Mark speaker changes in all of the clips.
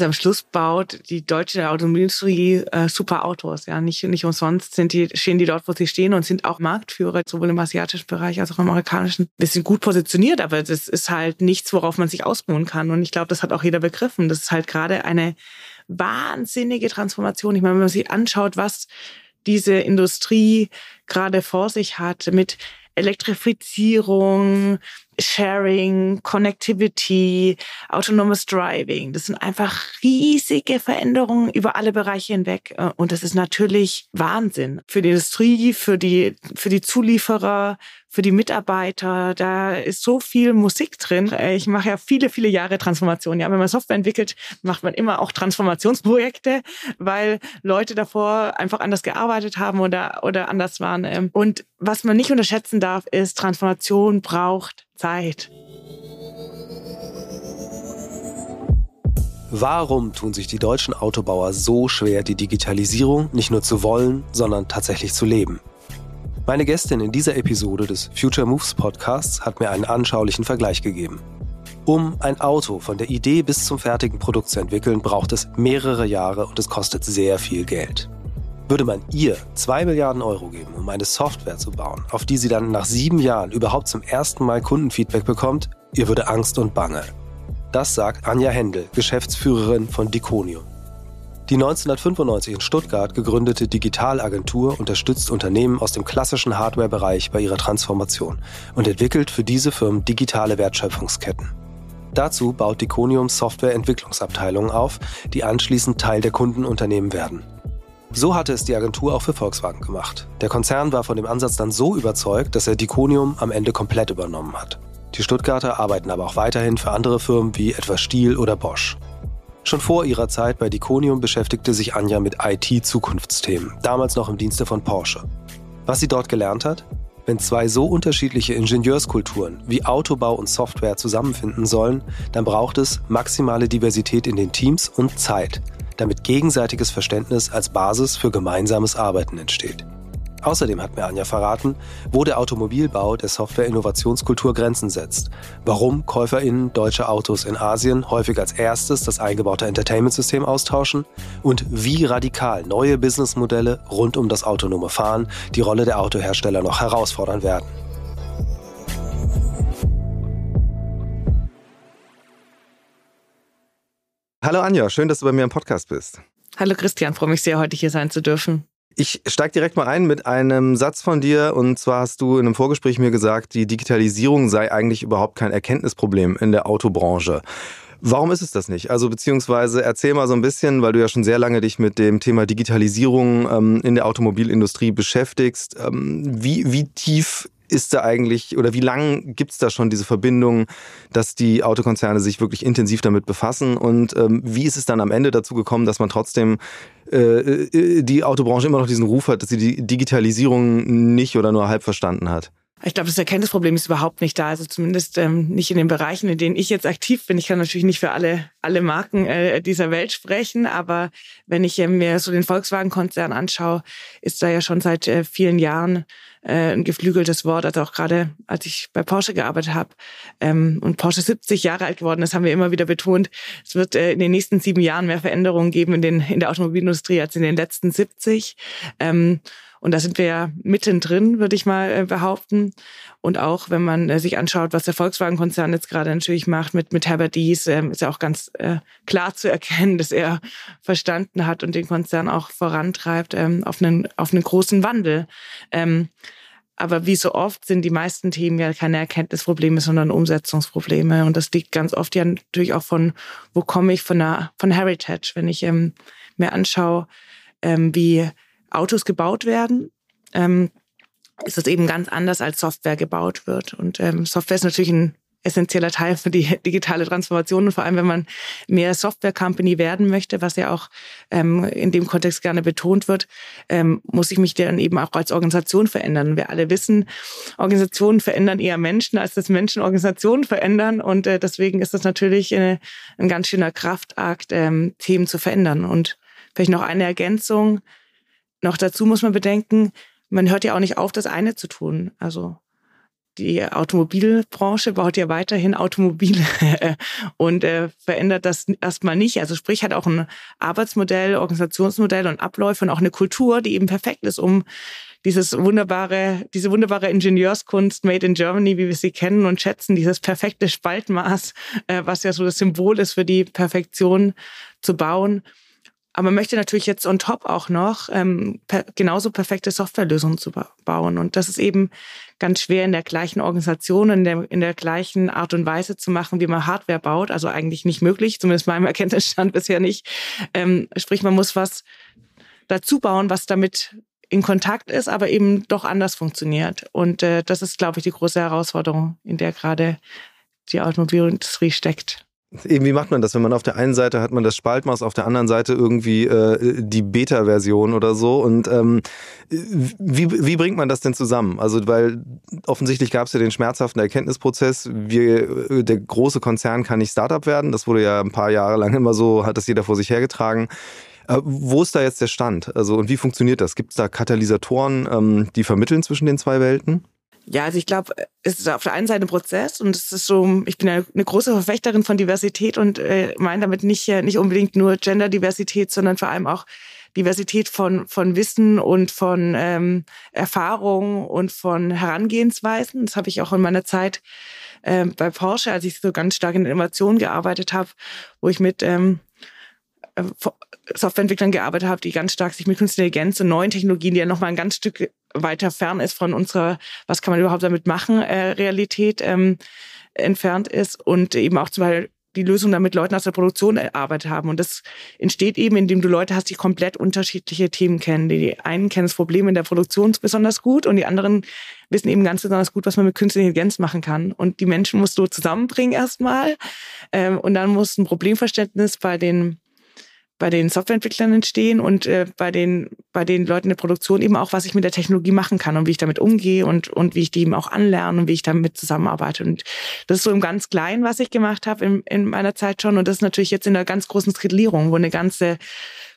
Speaker 1: Also am Schluss baut die deutsche Automobilindustrie äh, super Autos. Ja, nicht, nicht umsonst sind die, stehen die dort, wo sie stehen und sind auch Marktführer, sowohl im asiatischen Bereich als auch im amerikanischen. Wir sind gut positioniert, aber das ist halt nichts, worauf man sich ausruhen kann. Und ich glaube, das hat auch jeder begriffen. Das ist halt gerade eine wahnsinnige Transformation. Ich meine, wenn man sich anschaut, was diese Industrie gerade vor sich hat mit Elektrifizierung, Sharing, Connectivity, autonomes Driving. Das sind einfach riesige Veränderungen über alle Bereiche hinweg. Und das ist natürlich Wahnsinn für die Industrie, für die, für die Zulieferer, für die Mitarbeiter. Da ist so viel Musik drin. Ich mache ja viele, viele Jahre Transformation. Ja, wenn man Software entwickelt, macht man immer auch Transformationsprojekte, weil Leute davor einfach anders gearbeitet haben oder, oder anders waren. Und was man nicht unterschätzen darf, ist, Transformation braucht Zeit.
Speaker 2: Warum tun sich die deutschen Autobauer so schwer, die Digitalisierung nicht nur zu wollen, sondern tatsächlich zu leben? Meine Gästin in dieser Episode des Future Moves Podcasts hat mir einen anschaulichen Vergleich gegeben. Um ein Auto von der Idee bis zum fertigen Produkt zu entwickeln, braucht es mehrere Jahre und es kostet sehr viel Geld. Würde man ihr 2 Milliarden Euro geben, um eine Software zu bauen, auf die sie dann nach sieben Jahren überhaupt zum ersten Mal Kundenfeedback bekommt, ihr würde Angst und Bange. Das sagt Anja Händel, Geschäftsführerin von Diconium. Die 1995 in Stuttgart gegründete Digitalagentur unterstützt Unternehmen aus dem klassischen Hardware-Bereich bei ihrer Transformation und entwickelt für diese Firmen digitale Wertschöpfungsketten. Dazu baut Diconium Softwareentwicklungsabteilungen auf, die anschließend Teil der Kundenunternehmen werden. So hatte es die Agentur auch für Volkswagen gemacht. Der Konzern war von dem Ansatz dann so überzeugt, dass er Diconium am Ende komplett übernommen hat. Die Stuttgarter arbeiten aber auch weiterhin für andere Firmen wie etwa Stiel oder Bosch. Schon vor ihrer Zeit bei Diconium beschäftigte sich Anja mit IT-Zukunftsthemen, damals noch im Dienste von Porsche. Was sie dort gelernt hat? Wenn zwei so unterschiedliche Ingenieurskulturen wie Autobau und Software zusammenfinden sollen, dann braucht es maximale Diversität in den Teams und Zeit, damit gegenseitiges Verständnis als Basis für gemeinsames Arbeiten entsteht. Außerdem hat mir Anja verraten, wo der Automobilbau der Software-Innovationskultur Grenzen setzt, warum KäuferInnen deutsche Autos in Asien häufig als erstes das eingebaute Entertainment-System austauschen und wie radikal neue Businessmodelle rund um das autonome Fahren die Rolle der Autohersteller noch herausfordern werden.
Speaker 3: Hallo Anja, schön, dass du bei mir im Podcast bist.
Speaker 1: Hallo Christian, freue mich sehr, heute hier sein zu dürfen.
Speaker 3: Ich steige direkt mal ein mit einem Satz von dir. Und zwar hast du in einem Vorgespräch mir gesagt, die Digitalisierung sei eigentlich überhaupt kein Erkenntnisproblem in der Autobranche. Warum ist es das nicht? Also beziehungsweise erzähl mal so ein bisschen, weil du ja schon sehr lange dich mit dem Thema Digitalisierung ähm, in der Automobilindustrie beschäftigst. Ähm, wie, wie tief ist da eigentlich oder wie lang gibt es da schon diese Verbindung, dass die Autokonzerne sich wirklich intensiv damit befassen? Und ähm, wie ist es dann am Ende dazu gekommen, dass man trotzdem äh, äh die Autobranche immer noch diesen Ruf hat, dass sie die Digitalisierung nicht oder nur halb verstanden hat?
Speaker 1: Ich glaube, das Erkenntnisproblem ist überhaupt nicht da. Also zumindest ähm, nicht in den Bereichen, in denen ich jetzt aktiv bin. Ich kann natürlich nicht für alle, alle Marken äh, dieser Welt sprechen, aber wenn ich äh, mir so den Volkswagen-Konzern anschaue, ist da ja schon seit äh, vielen Jahren äh, ein geflügeltes Wort. Also auch gerade, als ich bei Porsche gearbeitet habe ähm, und Porsche 70 Jahre alt geworden ist, haben wir immer wieder betont, es wird äh, in den nächsten sieben Jahren mehr Veränderungen geben in, den, in der Automobilindustrie als in den letzten 70. Ähm, und da sind wir ja mittendrin, würde ich mal äh, behaupten. Und auch wenn man äh, sich anschaut, was der Volkswagen-Konzern jetzt gerade natürlich macht mit, mit Herbert Dies, ähm, ist ja auch ganz äh, klar zu erkennen, dass er verstanden hat und den Konzern auch vorantreibt ähm, auf, einen, auf einen großen Wandel. Ähm, aber wie so oft sind die meisten Themen ja keine Erkenntnisprobleme, sondern Umsetzungsprobleme. Und das liegt ganz oft ja natürlich auch von, wo komme ich von, der, von Heritage, wenn ich mir anschaue, wie Autos gebaut werden, ähm, ist es eben ganz anders, als Software gebaut wird. Und ähm, Software ist natürlich ein essentieller Teil für die digitale Transformation und vor allem, wenn man mehr Software-Company werden möchte, was ja auch ähm, in dem Kontext gerne betont wird, ähm, muss ich mich dann eben auch als Organisation verändern. Wir alle wissen, Organisationen verändern eher Menschen, als dass Menschen Organisationen verändern und äh, deswegen ist das natürlich äh, ein ganz schöner Kraftakt, ähm, Themen zu verändern. Und vielleicht noch eine Ergänzung. Noch dazu muss man bedenken, man hört ja auch nicht auf, das eine zu tun. Also die Automobilbranche baut ja weiterhin Automobile und äh, verändert das erstmal nicht. Also sprich hat auch ein Arbeitsmodell, Organisationsmodell und Abläufe und auch eine Kultur, die eben perfekt ist, um dieses wunderbare, diese wunderbare Ingenieurskunst made in Germany, wie wir sie kennen und schätzen, dieses perfekte Spaltmaß, äh, was ja so das Symbol ist für die Perfektion zu bauen. Aber man möchte natürlich jetzt on top auch noch ähm, per, genauso perfekte Softwarelösungen zu bauen. Und das ist eben ganz schwer in der gleichen Organisation, in der, in der gleichen Art und Weise zu machen, wie man Hardware baut. Also eigentlich nicht möglich, zumindest meinem Erkenntnisstand bisher nicht. Ähm, sprich, man muss was dazu bauen, was damit in Kontakt ist, aber eben doch anders funktioniert. Und äh, das ist, glaube ich, die große Herausforderung, in der gerade die Automobilindustrie steckt.
Speaker 3: Eben, wie macht man das, wenn man auf der einen Seite hat man das Spaltmaß, auf der anderen Seite irgendwie äh, die Beta-Version oder so und ähm, wie, wie bringt man das denn zusammen? Also weil offensichtlich gab es ja den schmerzhaften Erkenntnisprozess, wir, der große Konzern kann nicht Startup werden, das wurde ja ein paar Jahre lang immer so, hat das jeder vor sich hergetragen. Äh, wo ist da jetzt der Stand? Also und wie funktioniert das? Gibt es da Katalysatoren, ähm, die vermitteln zwischen den zwei Welten?
Speaker 1: Ja, also ich glaube, es ist auf der einen Seite ein Prozess und es ist so, ich bin eine, große Verfechterin von Diversität und äh, meine damit nicht, äh, nicht unbedingt nur Genderdiversität, sondern vor allem auch Diversität von, von Wissen und von ähm, Erfahrung und von Herangehensweisen. Das habe ich auch in meiner Zeit äh, bei Porsche, als ich so ganz stark in Innovation gearbeitet habe, wo ich mit ähm, äh, Softwareentwicklern gearbeitet habe, die ganz stark sich mit Künstliche Intelligenz und neuen Technologien, die ja nochmal ein ganz Stück weiter fern ist von unserer, was kann man überhaupt damit machen, äh, Realität ähm, entfernt ist und eben auch zum Beispiel die Lösung damit Leuten aus der Produktion erarbeitet haben. Und das entsteht eben, indem du Leute hast, die komplett unterschiedliche Themen kennen. Die einen kennen das Problem in der Produktion besonders gut und die anderen wissen eben ganz besonders gut, was man mit künstlicher Intelligenz machen kann. Und die Menschen musst du zusammenbringen erstmal. Ähm, und dann muss ein Problemverständnis bei den bei den Softwareentwicklern entstehen und äh, bei den bei den Leuten der Produktion eben auch, was ich mit der Technologie machen kann und wie ich damit umgehe und und wie ich die eben auch anlerne und wie ich damit zusammenarbeite. Und das ist so im ganz Kleinen, was ich gemacht habe in, in meiner Zeit schon. Und das ist natürlich jetzt in der ganz großen Skalierung, wo eine ganze,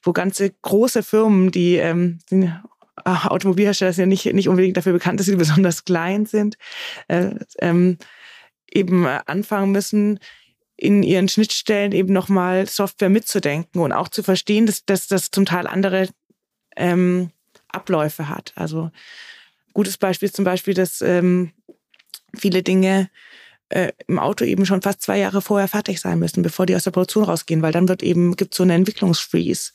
Speaker 1: wo ganze große Firmen, die, ähm, die Automobilhersteller sind ja nicht, nicht unbedingt dafür bekannt, dass sie besonders klein sind, äh, ähm, eben anfangen müssen, in ihren Schnittstellen eben nochmal Software mitzudenken und auch zu verstehen, dass, das zum Teil andere ähm, Abläufe hat. Also gutes Beispiel ist zum Beispiel, dass ähm, viele Dinge äh, im Auto eben schon fast zwei Jahre vorher fertig sein müssen, bevor die aus der Produktion rausgehen, weil dann wird eben, gibt so eine Entwicklungsfreeze.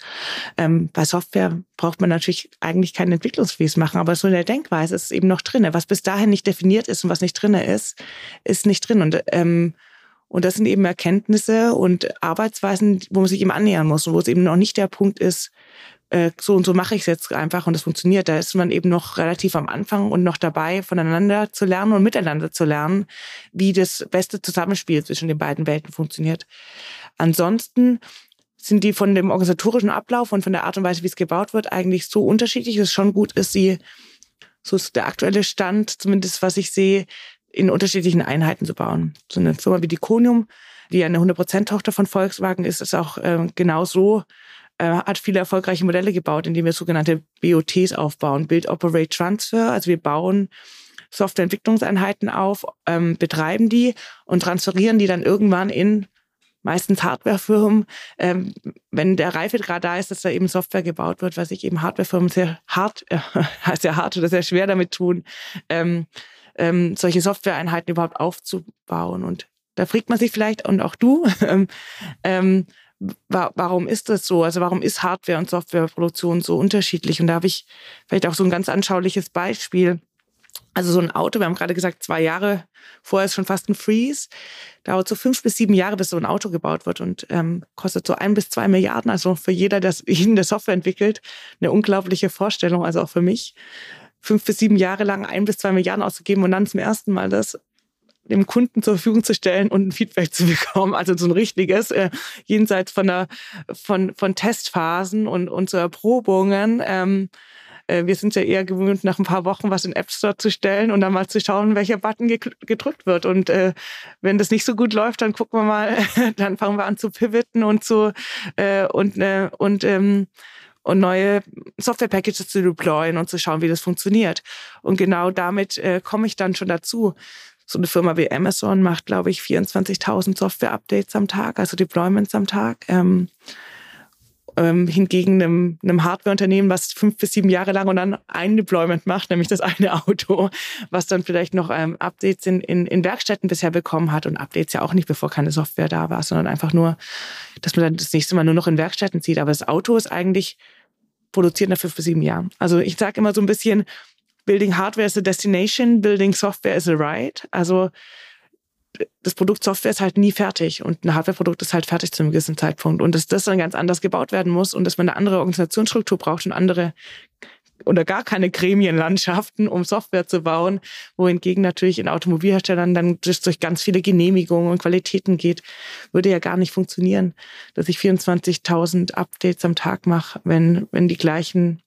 Speaker 1: Ähm, bei Software braucht man natürlich eigentlich keinen Entwicklungsfreeze machen, aber so in der Denkweise ist es eben noch drinne. Was bis dahin nicht definiert ist und was nicht drinne ist, ist nicht drin. Und ähm, und das sind eben Erkenntnisse und Arbeitsweisen, wo man sich eben annähern muss und wo es eben noch nicht der Punkt ist, äh, so und so mache ich es jetzt einfach und das funktioniert. Da ist man eben noch relativ am Anfang und noch dabei, voneinander zu lernen und miteinander zu lernen, wie das beste Zusammenspiel zwischen den beiden Welten funktioniert. Ansonsten sind die von dem organisatorischen Ablauf und von der Art und Weise, wie es gebaut wird, eigentlich so unterschiedlich, dass es schon gut ist, sie, so ist der aktuelle Stand, zumindest was ich sehe, in unterschiedlichen Einheiten zu bauen. So eine Firma wie die Konium, die eine 100%-Tochter von Volkswagen ist, ist auch äh, genau so, äh, hat viele erfolgreiche Modelle gebaut, indem wir sogenannte BOTs aufbauen, Build, Operate, Transfer. Also wir bauen Softwareentwicklungseinheiten auf, ähm, betreiben die und transferieren die dann irgendwann in meistens Hardwarefirmen, ähm, wenn der Reifegrad da ist, dass da eben Software gebaut wird, was sich eben Hardwarefirmen sehr hart, äh, sehr hart oder sehr schwer damit tun, ähm, ähm, solche Softwareeinheiten überhaupt aufzubauen. Und da fragt man sich vielleicht, und auch du, ähm, ähm, warum ist das so? Also warum ist Hardware- und Softwareproduktion so unterschiedlich? Und da habe ich vielleicht auch so ein ganz anschauliches Beispiel. Also so ein Auto, wir haben gerade gesagt, zwei Jahre vorher ist schon fast ein Freeze. Dauert so fünf bis sieben Jahre, bis so ein Auto gebaut wird und ähm, kostet so ein bis zwei Milliarden. Also für jeder, der der Software entwickelt, eine unglaubliche Vorstellung, also auch für mich fünf bis sieben Jahre lang ein bis zwei Milliarden auszugeben und dann zum ersten Mal das dem Kunden zur Verfügung zu stellen und ein Feedback zu bekommen. Also so ein richtiges, äh, jenseits von, der, von, von Testphasen und, und so Erprobungen. Ähm, äh, wir sind ja eher gewöhnt, nach ein paar Wochen was in App Store zu stellen und dann mal zu schauen, welcher Button gedrückt wird. Und äh, wenn das nicht so gut läuft, dann gucken wir mal, dann fangen wir an zu pivoten und zu äh, und äh, und ähm, und neue Software-Packages zu deployen und zu schauen, wie das funktioniert. Und genau damit äh, komme ich dann schon dazu. So eine Firma wie Amazon macht, glaube ich, 24.000 Software-Updates am Tag, also Deployments am Tag. Ähm, ähm, hingegen einem, einem Hardware-Unternehmen, was fünf bis sieben Jahre lang und dann ein Deployment macht, nämlich das eine Auto, was dann vielleicht noch ähm, Updates in, in, in Werkstätten bisher bekommen hat und Updates ja auch nicht, bevor keine Software da war, sondern einfach nur, dass man dann das nächste Mal nur noch in Werkstätten sieht. Aber das Auto ist eigentlich produziert nach fünf bis sieben Jahren. Also ich sage immer so ein bisschen, Building Hardware is a destination, Building Software is a ride. Also das Produkt Software ist halt nie fertig und ein Hardwareprodukt ist halt fertig zu einem gewissen Zeitpunkt und dass das dann ganz anders gebaut werden muss und dass man eine andere Organisationsstruktur braucht und andere oder gar keine Gremienlandschaften, um Software zu bauen, wohingegen natürlich in Automobilherstellern dann durch ganz viele Genehmigungen und Qualitäten geht, würde ja gar nicht funktionieren, dass ich 24.000 Updates am Tag mache, wenn, wenn die gleichen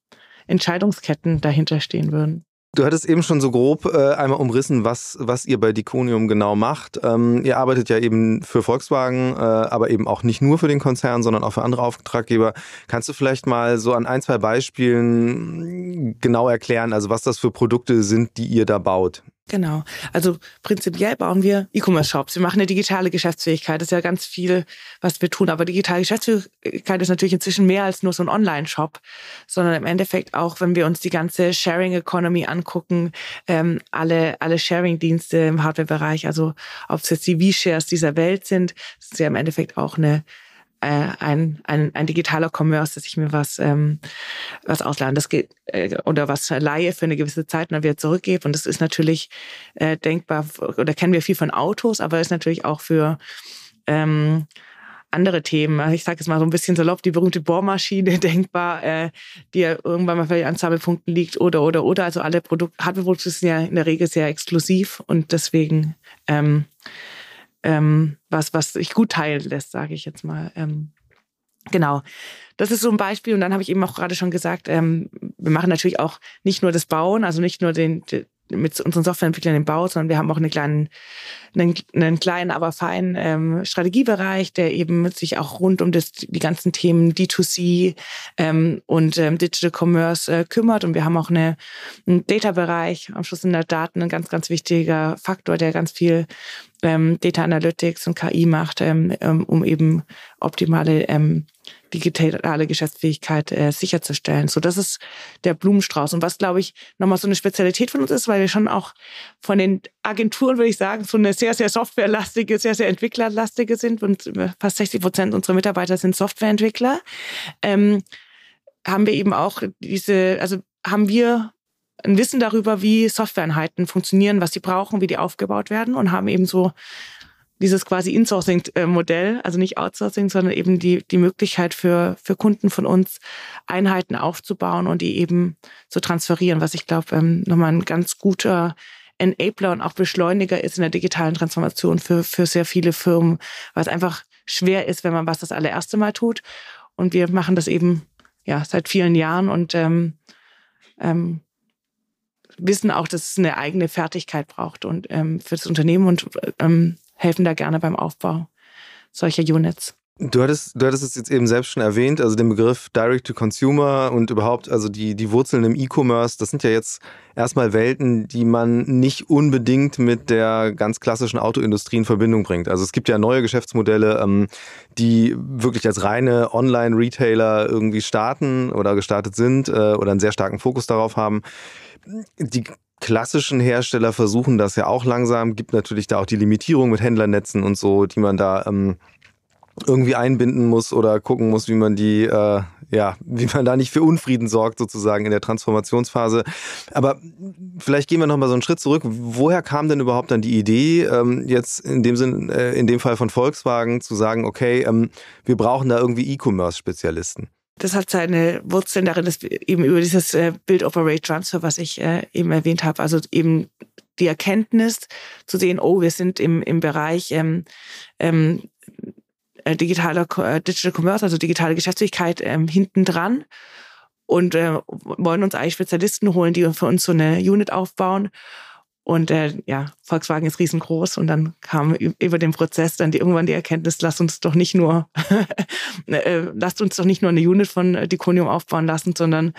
Speaker 1: Entscheidungsketten dahinter stehen würden.
Speaker 3: Du hattest eben schon so grob äh, einmal umrissen, was, was ihr bei Diconium genau macht. Ähm, ihr arbeitet ja eben für Volkswagen, äh, aber eben auch nicht nur für den Konzern, sondern auch für andere Auftraggeber. Kannst du vielleicht mal so an ein, zwei Beispielen genau erklären, also was das für Produkte sind, die ihr da baut?
Speaker 1: Genau. Also prinzipiell bauen wir E-Commerce-Shops. Wir machen eine digitale Geschäftsfähigkeit. Das ist ja ganz viel, was wir tun. Aber digitale Geschäftsfähigkeit ist natürlich inzwischen mehr als nur so ein Online-Shop, sondern im Endeffekt auch, wenn wir uns die ganze Sharing Economy angucken, ähm, alle, alle Sharing-Dienste im Hardware-Bereich, also ob es jetzt die V-Shares dieser Welt sind, das ist ja im Endeffekt auch eine ein, ein, ein digitaler Commerce, dass ich mir was, ähm, was ausladen das geht, äh, oder was leihe für eine gewisse Zeit und dann wieder zurückgebe. Und das ist natürlich äh, denkbar, oder kennen wir viel von Autos, aber ist natürlich auch für ähm, andere Themen. Also ich sage jetzt mal so ein bisschen salopp, die berühmte Bohrmaschine denkbar, äh, die ja irgendwann mal vielleicht an Sammelpunkten liegt oder, oder, oder. Also alle Produkte, Hardware-Produkte sind ja in der Regel sehr exklusiv und deswegen ähm, ähm, was, was sich gut teilen lässt, sage ich jetzt mal. Ähm, genau. Das ist so ein Beispiel. Und dann habe ich eben auch gerade schon gesagt, ähm, wir machen natürlich auch nicht nur das Bauen, also nicht nur den, mit unseren Softwareentwicklern im Bau, sondern wir haben auch einen kleinen, einen, einen kleinen, aber feinen ähm, Strategiebereich, der eben sich auch rund um das, die ganzen Themen D2C ähm, und ähm, Digital Commerce äh, kümmert. Und wir haben auch eine, einen Data-Bereich. Am Schluss sind da Daten ein ganz, ganz wichtiger Faktor, der ganz viel ähm, Data Analytics und KI macht, ähm, ähm, um eben optimale ähm, digitale Geschäftsfähigkeit äh, sicherzustellen. So, das ist der Blumenstrauß. Und was, glaube ich, nochmal so eine Spezialität von uns ist, weil wir schon auch von den Agenturen, würde ich sagen, so eine sehr, sehr softwarelastige, sehr, sehr entwicklerlastige sind und fast 60 Prozent unserer Mitarbeiter sind Softwareentwickler, ähm, haben wir eben auch diese, also haben wir ein Wissen darüber, wie Softwareeinheiten funktionieren, was sie brauchen, wie die aufgebaut werden und haben eben so dieses quasi Insourcing-Modell, also nicht Outsourcing, sondern eben die, die Möglichkeit für, für Kunden von uns Einheiten aufzubauen und die eben zu transferieren, was ich glaube, ähm, nochmal ein ganz guter Enabler und auch Beschleuniger ist in der digitalen Transformation für, für sehr viele Firmen, weil es einfach schwer ist, wenn man was das allererste Mal tut. Und wir machen das eben ja seit vielen Jahren und ähm, ähm, wissen auch, dass es eine eigene Fertigkeit braucht und ähm, für das Unternehmen und ähm, helfen da gerne beim Aufbau solcher Units.
Speaker 3: Du hattest, du hattest es jetzt eben selbst schon erwähnt, also den Begriff Direct to Consumer und überhaupt, also die, die Wurzeln im E-Commerce, das sind ja jetzt erstmal Welten, die man nicht unbedingt mit der ganz klassischen Autoindustrie in Verbindung bringt. Also es gibt ja neue Geschäftsmodelle, ähm, die wirklich als reine Online-Retailer irgendwie starten oder gestartet sind äh, oder einen sehr starken Fokus darauf haben die klassischen Hersteller versuchen das ja auch langsam. Gibt natürlich da auch die Limitierung mit Händlernetzen und so, die man da ähm, irgendwie einbinden muss oder gucken muss, wie man die, äh, ja, wie man da nicht für Unfrieden sorgt sozusagen in der Transformationsphase. Aber vielleicht gehen wir noch mal so einen Schritt zurück. Woher kam denn überhaupt dann die Idee, ähm, jetzt in dem Sinn, äh, in dem Fall von Volkswagen, zu sagen, okay, ähm, wir brauchen da irgendwie E-Commerce-Spezialisten?
Speaker 1: das hat seine Wurzeln darin, dass eben über dieses äh, Build Operate Transfer, was ich äh, eben erwähnt habe, also eben die Erkenntnis zu sehen, oh, wir sind im, im Bereich ähm, ähm, äh, digitaler äh, Digital Commerce, also digitale Geschäftsfähigkeit ähm, hinten dran und äh, wollen uns eigentlich Spezialisten holen, die für uns so eine Unit aufbauen. Und äh, ja, Volkswagen ist riesengroß und dann kam über den Prozess dann die, irgendwann die Erkenntnis, lasst uns doch nicht nur, äh, lasst uns doch nicht nur eine Unit von äh, Diconium aufbauen lassen, sondern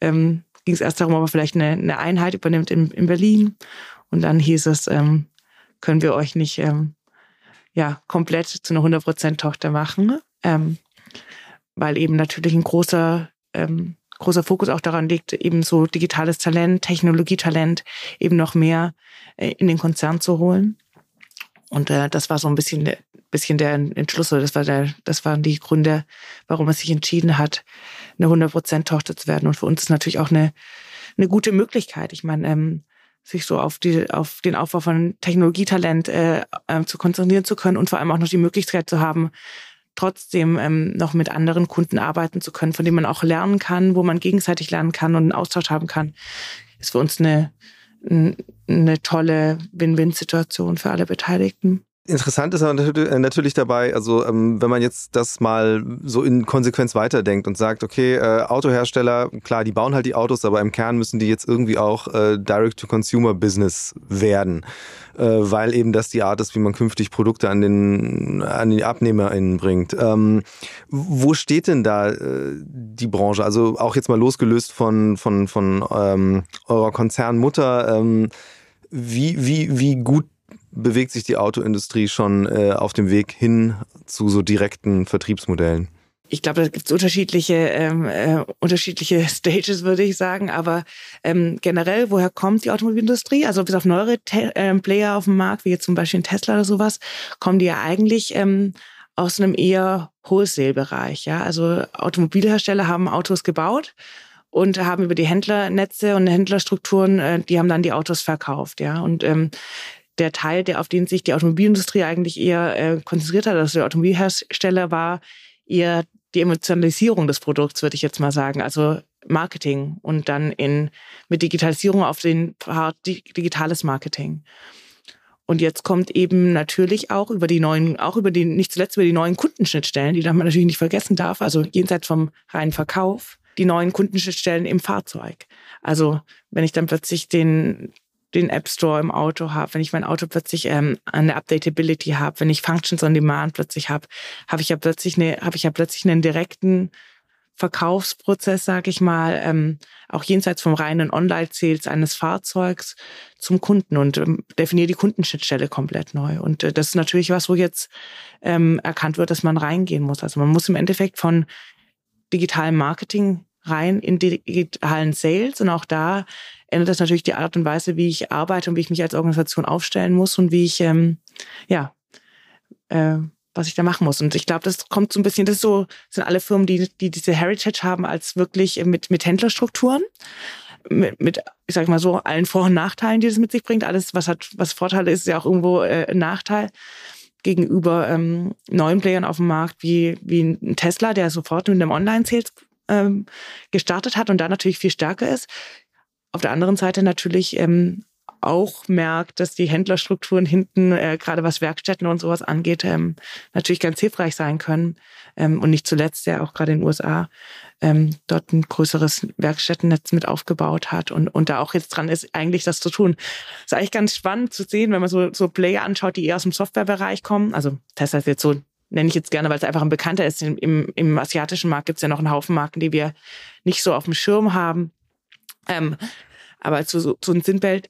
Speaker 1: ähm, ging es erst darum, ob man vielleicht eine, eine Einheit übernimmt in, in Berlin. Und dann hieß es, ähm, können wir euch nicht ähm, ja komplett zu einer 100% Tochter machen, ähm, weil eben natürlich ein großer ähm, großer Fokus auch daran liegt, eben so digitales Talent, Technologietalent eben noch mehr äh, in den Konzern zu holen. Und äh, das war so ein bisschen, bisschen der Entschluss, oder das war der, das waren die Gründe, warum er sich entschieden hat, eine 100% Tochter zu werden. Und für uns ist natürlich auch eine, eine gute Möglichkeit. Ich meine, ähm, sich so auf die auf den Aufbau von Technologietalent äh, äh, zu konzentrieren zu können und vor allem auch noch die Möglichkeit zu haben, trotzdem ähm, noch mit anderen Kunden arbeiten zu können, von denen man auch lernen kann, wo man gegenseitig lernen kann und einen Austausch haben kann, ist für uns eine, eine tolle Win-Win-Situation für alle Beteiligten.
Speaker 3: Interessant ist aber äh, natürlich dabei, also ähm, wenn man jetzt das mal so in Konsequenz weiterdenkt und sagt, okay, äh, Autohersteller, klar, die bauen halt die Autos, aber im Kern müssen die jetzt irgendwie auch äh, Direct-to-Consumer-Business werden, äh, weil eben das die Art ist, wie man künftig Produkte an den an die AbnehmerInnen bringt. Ähm, wo steht denn da äh, die Branche? Also auch jetzt mal losgelöst von von von ähm, eurer Konzernmutter. Ähm, wie, wie, wie gut bewegt sich die Autoindustrie schon äh, auf dem Weg hin zu so direkten Vertriebsmodellen?
Speaker 1: Ich glaube, da gibt es unterschiedliche, ähm, äh, unterschiedliche Stages, würde ich sagen. Aber ähm, generell, woher kommt die Automobilindustrie? Also bis auf neuere Te ähm, Player auf dem Markt, wie jetzt zum Beispiel Tesla oder sowas, kommen die ja eigentlich ähm, aus einem eher Wholesale-Bereich. Ja? Also Automobilhersteller haben Autos gebaut und haben über die Händlernetze und Händlerstrukturen, äh, die haben dann die Autos verkauft. Ja? Und ähm, der Teil, der auf den sich die Automobilindustrie eigentlich eher äh, konzentriert hat, also der Automobilhersteller, war eher die Emotionalisierung des Produkts, würde ich jetzt mal sagen. Also Marketing und dann in, mit Digitalisierung auf den Part digitales Marketing. Und jetzt kommt eben natürlich auch über die neuen, auch über die, nicht zuletzt über die neuen Kundenschnittstellen, die man natürlich nicht vergessen darf, also jenseits vom reinen Verkauf, die neuen Kundenschnittstellen im Fahrzeug. Also wenn ich dann plötzlich den, den App Store im Auto habe, wenn ich mein Auto plötzlich ähm, eine Updatability habe, wenn ich Functions on Demand plötzlich habe, habe ich ja plötzlich eine, habe ich ja plötzlich einen direkten Verkaufsprozess, sage ich mal, ähm, auch jenseits vom reinen Online-Sales eines Fahrzeugs zum Kunden und ähm, definiere die Kundenschnittstelle komplett neu. Und äh, das ist natürlich was, wo jetzt ähm, erkannt wird, dass man reingehen muss. Also man muss im Endeffekt von digitalem Marketing rein in digitalen Sales und auch da ändert das natürlich die Art und Weise, wie ich arbeite und wie ich mich als Organisation aufstellen muss und wie ich, ähm, ja, äh, was ich da machen muss. Und ich glaube, das kommt so ein bisschen, das so, sind alle Firmen, die, die diese Heritage haben, als wirklich mit, mit Händlerstrukturen. Mit, mit, ich sag mal so, allen Vor- und Nachteilen, die das mit sich bringt. Alles, was hat, was Vorteile ist, ist ja auch irgendwo äh, ein Nachteil gegenüber ähm, neuen Playern auf dem Markt, wie, wie ein Tesla, der sofort mit einem Online-Sales ähm, gestartet hat und da natürlich viel stärker ist. Auf der anderen Seite natürlich ähm, auch merkt, dass die Händlerstrukturen hinten, äh, gerade was Werkstätten und sowas angeht, ähm, natürlich ganz hilfreich sein können. Ähm, und nicht zuletzt, der auch gerade in den USA ähm, dort ein größeres Werkstättennetz mit aufgebaut hat und, und da auch jetzt dran ist, eigentlich das zu tun. ist eigentlich ganz spannend zu sehen, wenn man so, so Player anschaut, die eher aus dem Softwarebereich kommen. Also Tesla ist jetzt so nenne ich jetzt gerne, weil es einfach ein bekannter ist. Im, im asiatischen Markt gibt es ja noch einen Haufen Marken, die wir nicht so auf dem Schirm haben. Ähm, aber zu, zu einem Sinnbild,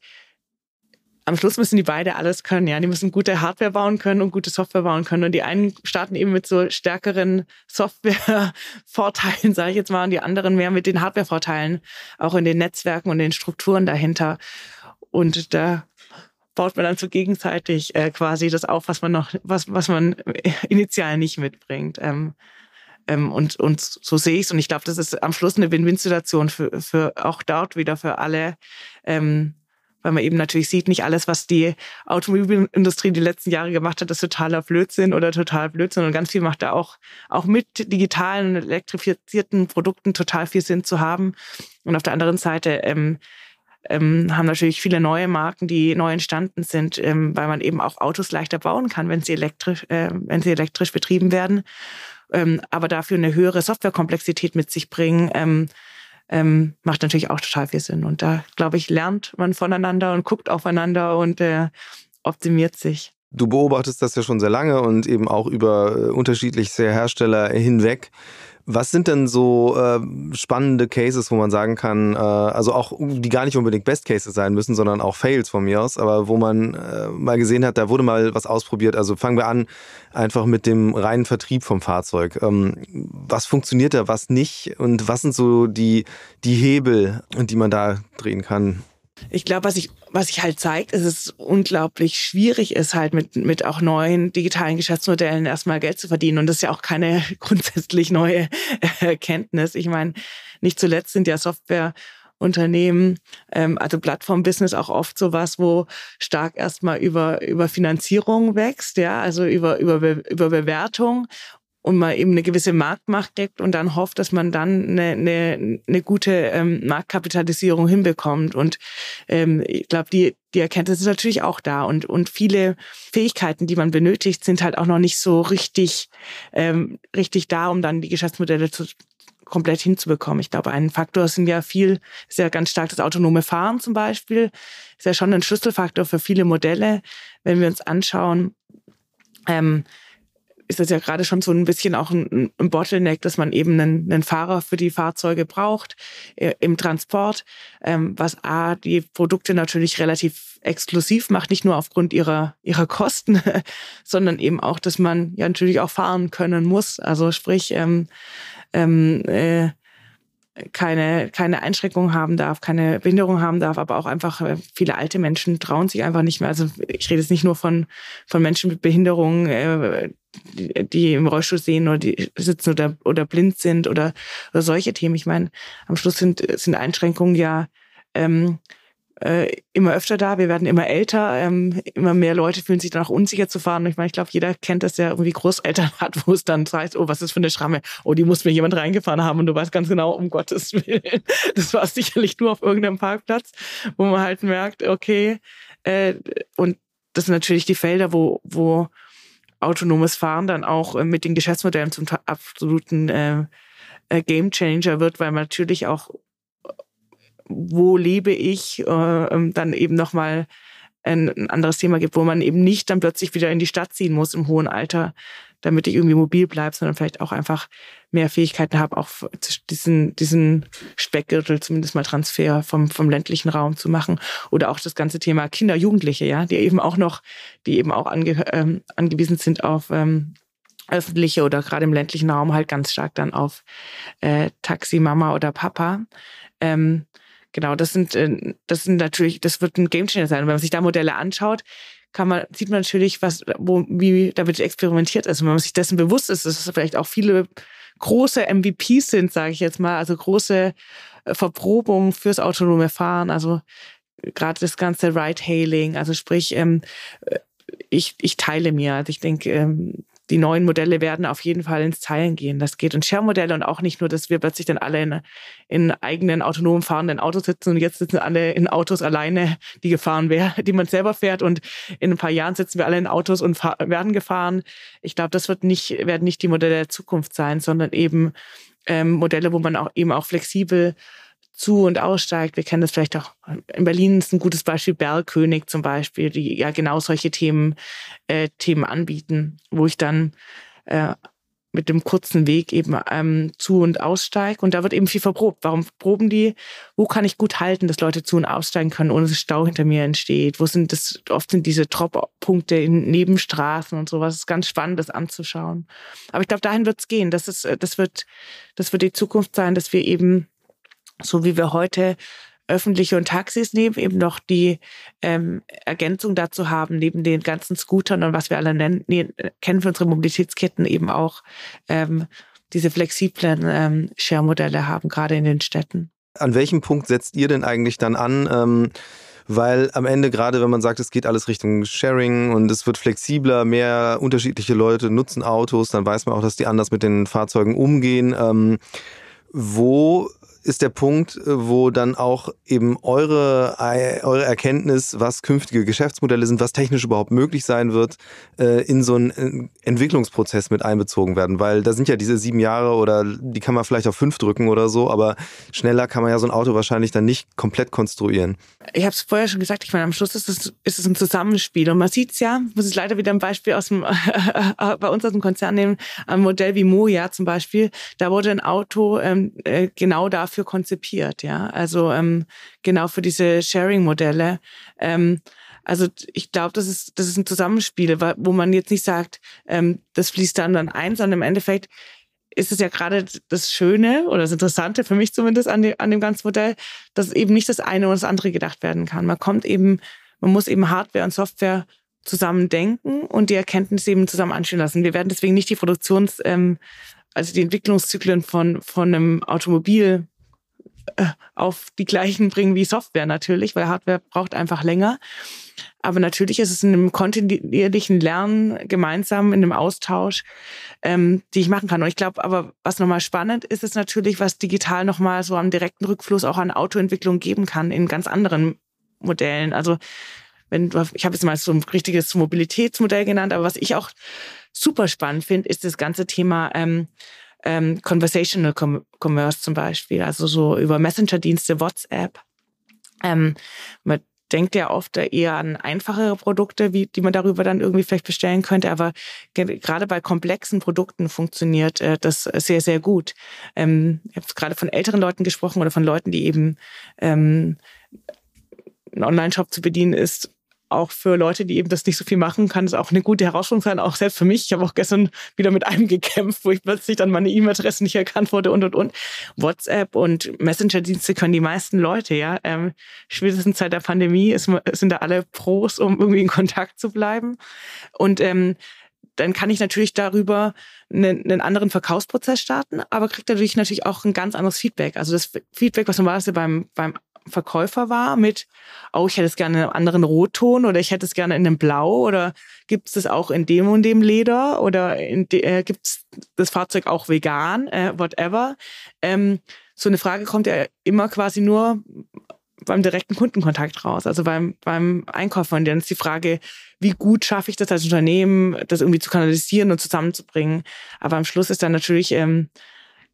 Speaker 1: am Schluss müssen die beide alles können, ja. Die müssen gute Hardware bauen können und gute Software bauen können. Und die einen starten eben mit so stärkeren Software-Vorteilen, sage ich jetzt mal, und die anderen mehr mit den Hardware-Vorteilen, auch in den Netzwerken und den Strukturen dahinter. Und da baut man dann so gegenseitig äh, quasi das auf, was man noch, was, was man initial nicht mitbringt. Ähm, ähm, und, und so sehe ich es. Und ich glaube, das ist am Schluss eine Win-Win-Situation für, für auch dort wieder für alle ähm, weil man eben natürlich sieht, nicht alles, was die Automobilindustrie die letzten Jahre gemacht hat, ist totaler Blödsinn oder total Blödsinn. Und ganz viel macht da auch, auch mit digitalen, elektrifizierten Produkten total viel Sinn zu haben. Und auf der anderen Seite ähm, ähm, haben natürlich viele neue Marken, die neu entstanden sind, ähm, weil man eben auch Autos leichter bauen kann, wenn sie elektrisch, äh, wenn sie elektrisch betrieben werden, ähm, aber dafür eine höhere Softwarekomplexität mit sich bringen. Ähm, ähm, macht natürlich auch total viel Sinn. Und da, glaube ich, lernt man voneinander und guckt aufeinander und äh, optimiert sich.
Speaker 3: Du beobachtest das ja schon sehr lange und eben auch über äh, unterschiedlichste Hersteller hinweg. Was sind denn so äh, spannende Cases, wo man sagen kann, äh, also auch die gar nicht unbedingt Best Cases sein müssen, sondern auch Fails von mir aus, aber wo man äh, mal gesehen hat, da wurde mal was ausprobiert. Also fangen wir an einfach mit dem reinen Vertrieb vom Fahrzeug. Ähm, was funktioniert da, was nicht und was sind so die, die Hebel, die man da drehen kann?
Speaker 1: Ich glaube, was ich, was sich halt zeigt, ist, es unglaublich schwierig ist, halt mit, mit auch neuen digitalen Geschäftsmodellen erstmal Geld zu verdienen. Und das ist ja auch keine grundsätzlich neue Erkenntnis. Ich meine, nicht zuletzt sind ja Software Unternehmen, ähm, also Plattform-Business auch oft sowas, wo stark erstmal über, über Finanzierung wächst, ja, also über, über, über Bewertung und man eben eine gewisse Marktmacht deckt und dann hofft, dass man dann eine, eine, eine gute ähm, Marktkapitalisierung hinbekommt. Und ähm, ich glaube, die, die Erkenntnis ist natürlich auch da. Und, und viele Fähigkeiten, die man benötigt, sind halt auch noch nicht so richtig, ähm, richtig da, um dann die Geschäftsmodelle zu, komplett hinzubekommen. Ich glaube, ein Faktor sind ja viel, ist ja ganz stark das autonome Fahren zum Beispiel. Ist ja schon ein Schlüsselfaktor für viele Modelle. Wenn wir uns anschauen, ähm, ist das ja gerade schon so ein bisschen auch ein, ein Bottleneck, dass man eben einen, einen, Fahrer für die Fahrzeuge braucht äh, im Transport, ähm, was A, die Produkte natürlich relativ exklusiv macht, nicht nur aufgrund ihrer, ihrer Kosten, sondern eben auch, dass man ja natürlich auch fahren können muss. Also sprich, ähm, ähm, äh, keine, keine Einschränkungen haben darf, keine Behinderung haben darf, aber auch einfach äh, viele alte Menschen trauen sich einfach nicht mehr. Also ich rede jetzt nicht nur von, von Menschen mit Behinderungen, äh, die, die im Rollstuhl sehen oder die sitzen oder, oder blind sind oder, oder solche Themen. Ich meine, am Schluss sind, sind Einschränkungen ja ähm, äh, immer öfter da. Wir werden immer älter. Ähm, immer mehr Leute fühlen sich dann auch unsicher zu fahren. Ich meine, ich glaube, jeder kennt das ja irgendwie Großeltern hat, wo es dann heißt, oh, was ist für eine Schramme? Oh, die muss mir jemand reingefahren haben und du weißt ganz genau, um Gottes Willen. Das war sicherlich nur auf irgendeinem Parkplatz, wo man halt merkt, okay, äh, und das sind natürlich die Felder, wo, wo autonomes Fahren dann auch äh, mit den Geschäftsmodellen zum absoluten äh, äh, Game Changer wird, weil man natürlich auch, wo lebe ich, äh, ähm, dann eben nochmal ein, ein anderes Thema gibt, wo man eben nicht dann plötzlich wieder in die Stadt ziehen muss im hohen Alter, damit ich irgendwie mobil bleibe, sondern vielleicht auch einfach mehr Fähigkeiten habe, auch diesen, diesen Speckgürtel zumindest mal Transfer vom, vom ländlichen Raum zu machen. Oder auch das ganze Thema Kinder, Jugendliche, ja, die eben auch noch, die eben auch ange, ähm, angewiesen sind auf ähm, öffentliche oder gerade im ländlichen Raum halt ganz stark dann auf äh, Taxi, Mama oder Papa. Ähm, genau, das sind, äh, das sind natürlich, das wird ein Gamechanger sein. Und wenn man sich da Modelle anschaut, kann man, sieht man natürlich, was, wo, wie damit experimentiert ist. Und wenn man sich dessen bewusst ist, dass es vielleicht auch viele große MVPs sind, sage ich jetzt mal, also große äh, Verprobungen fürs autonome Fahren, also gerade das ganze Ride-Hailing, also sprich, ähm, äh, ich, ich teile mir. Also ich denke, ähm, die neuen Modelle werden auf jeden Fall ins Teilen gehen. Das geht. Und Share-Modelle und auch nicht nur, dass wir plötzlich dann alle in, in eigenen autonom fahrenden Autos sitzen und jetzt sitzen alle in Autos alleine, die gefahren werden, die man selber fährt und in ein paar Jahren sitzen wir alle in Autos und werden gefahren. Ich glaube, das wird nicht, werden nicht die Modelle der Zukunft sein, sondern eben ähm, Modelle, wo man auch eben auch flexibel zu- und aussteigt. Wir kennen das vielleicht auch. In Berlin ist ein gutes Beispiel Bergkönig zum Beispiel, die ja genau solche Themen, äh, Themen anbieten, wo ich dann äh, mit dem kurzen Weg eben ähm, zu- und aussteige. Und da wird eben viel verprobt. Warum proben die? Wo kann ich gut halten, dass Leute zu- und aussteigen können, ohne dass Stau hinter mir entsteht? Wo sind das? Oft sind diese Drop-Punkte in Nebenstraßen und sowas. Das ist ganz spannend, das anzuschauen. Aber ich glaube, dahin wird es gehen. Das ist, äh, das wird, das wird die Zukunft sein, dass wir eben so wie wir heute öffentliche und Taxis nehmen, eben noch die ähm, Ergänzung dazu haben, neben den ganzen Scootern und was wir alle nennen, kennen für unsere Mobilitätsketten eben auch ähm, diese flexiblen ähm, Share-Modelle haben, gerade in den Städten.
Speaker 3: An welchem Punkt setzt ihr denn eigentlich dann an? Ähm weil am Ende gerade, wenn man sagt, es geht alles Richtung Sharing und es wird flexibler, mehr unterschiedliche Leute nutzen Autos, dann weiß man auch, dass die anders mit den Fahrzeugen umgehen. Ähm, wo ist der Punkt, äh, wo dann auch eben eure, eure Erkenntnis, was künftige Geschäftsmodelle sind, was technisch überhaupt möglich sein wird, äh, in so einen äh, Entwicklungsprozess mit einbezogen werden. Weil da sind ja diese sieben Jahre oder die kann man vielleicht auf fünf drücken oder so, aber schneller kann man ja so ein Auto wahrscheinlich dann nicht komplett konstruieren.
Speaker 1: Ich habe es vorher schon gesagt, ich meine, am Schluss ist es, ist es ein Zusammenspiel. Und man sieht es ja, muss ich leider wieder ein Beispiel aus dem, bei uns aus dem Konzern nehmen, ein Modell wie Moja zum Beispiel. Da wurde ein Auto ähm, genau dafür konzipiert, ja. Also ähm, genau für diese Sharing-Modelle. Ähm, also ich glaube, das ist, das ist ein Zusammenspiel, wo man jetzt nicht sagt, ähm, das fließt dann dann ein, sondern im Endeffekt ist es ja gerade das Schöne oder das Interessante für mich zumindest an, dem, an dem ganzen Modell, dass eben nicht das eine oder das andere gedacht werden kann. Man kommt eben, man muss eben Hardware und Software zusammen denken und die Erkenntnisse eben zusammen anstehen lassen. Wir werden deswegen nicht die Produktions, ähm, also die Entwicklungszyklen von, von einem Automobil auf die gleichen bringen wie Software natürlich, weil Hardware braucht einfach länger. Aber natürlich ist es in einem kontinuierlichen Lernen gemeinsam, in einem Austausch, ähm, die ich machen kann. Und ich glaube, aber was nochmal spannend ist, ist natürlich, was digital nochmal so am direkten Rückfluss auch an Autoentwicklung geben kann in ganz anderen Modellen. Also wenn du, ich habe jetzt mal so ein richtiges Mobilitätsmodell genannt, aber was ich auch super spannend finde, ist das ganze Thema ähm, ähm, Conversational Commerce zum Beispiel, also so über Messenger-Dienste, WhatsApp. Ähm, man denkt ja oft eher an einfachere Produkte, wie, die man darüber dann irgendwie vielleicht bestellen könnte, aber gerade bei komplexen Produkten funktioniert äh, das sehr, sehr gut. Ähm, ich habe gerade von älteren Leuten gesprochen oder von Leuten, die eben ähm, ein Online-Shop zu bedienen ist auch für Leute, die eben das nicht so viel machen, kann es auch eine gute Herausforderung sein, auch selbst für mich. Ich habe auch gestern wieder mit einem gekämpft, wo ich plötzlich dann meine E-Mail-Adresse nicht erkannt wurde und und und. WhatsApp und Messenger-Dienste können die meisten Leute, ja. Ähm, spätestens seit der Pandemie ist, sind da alle Pros, um irgendwie in Kontakt zu bleiben. Und ähm, dann kann ich natürlich darüber einen, einen anderen Verkaufsprozess starten, aber kriegt dadurch natürlich auch ein ganz anderes Feedback. Also das Feedback, was normalerweise beim, beim Verkäufer war mit, oh, ich hätte es gerne in einem anderen Rotton oder ich hätte es gerne in einem Blau oder gibt es das auch in dem und dem Leder oder äh, gibt es das Fahrzeug auch vegan, äh, whatever. Ähm, so eine Frage kommt ja immer quasi nur beim direkten Kundenkontakt raus, also beim, beim Einkauf von denen ist die Frage, wie gut schaffe ich das als Unternehmen, das irgendwie zu kanalisieren und zusammenzubringen. Aber am Schluss ist dann natürlich, ähm,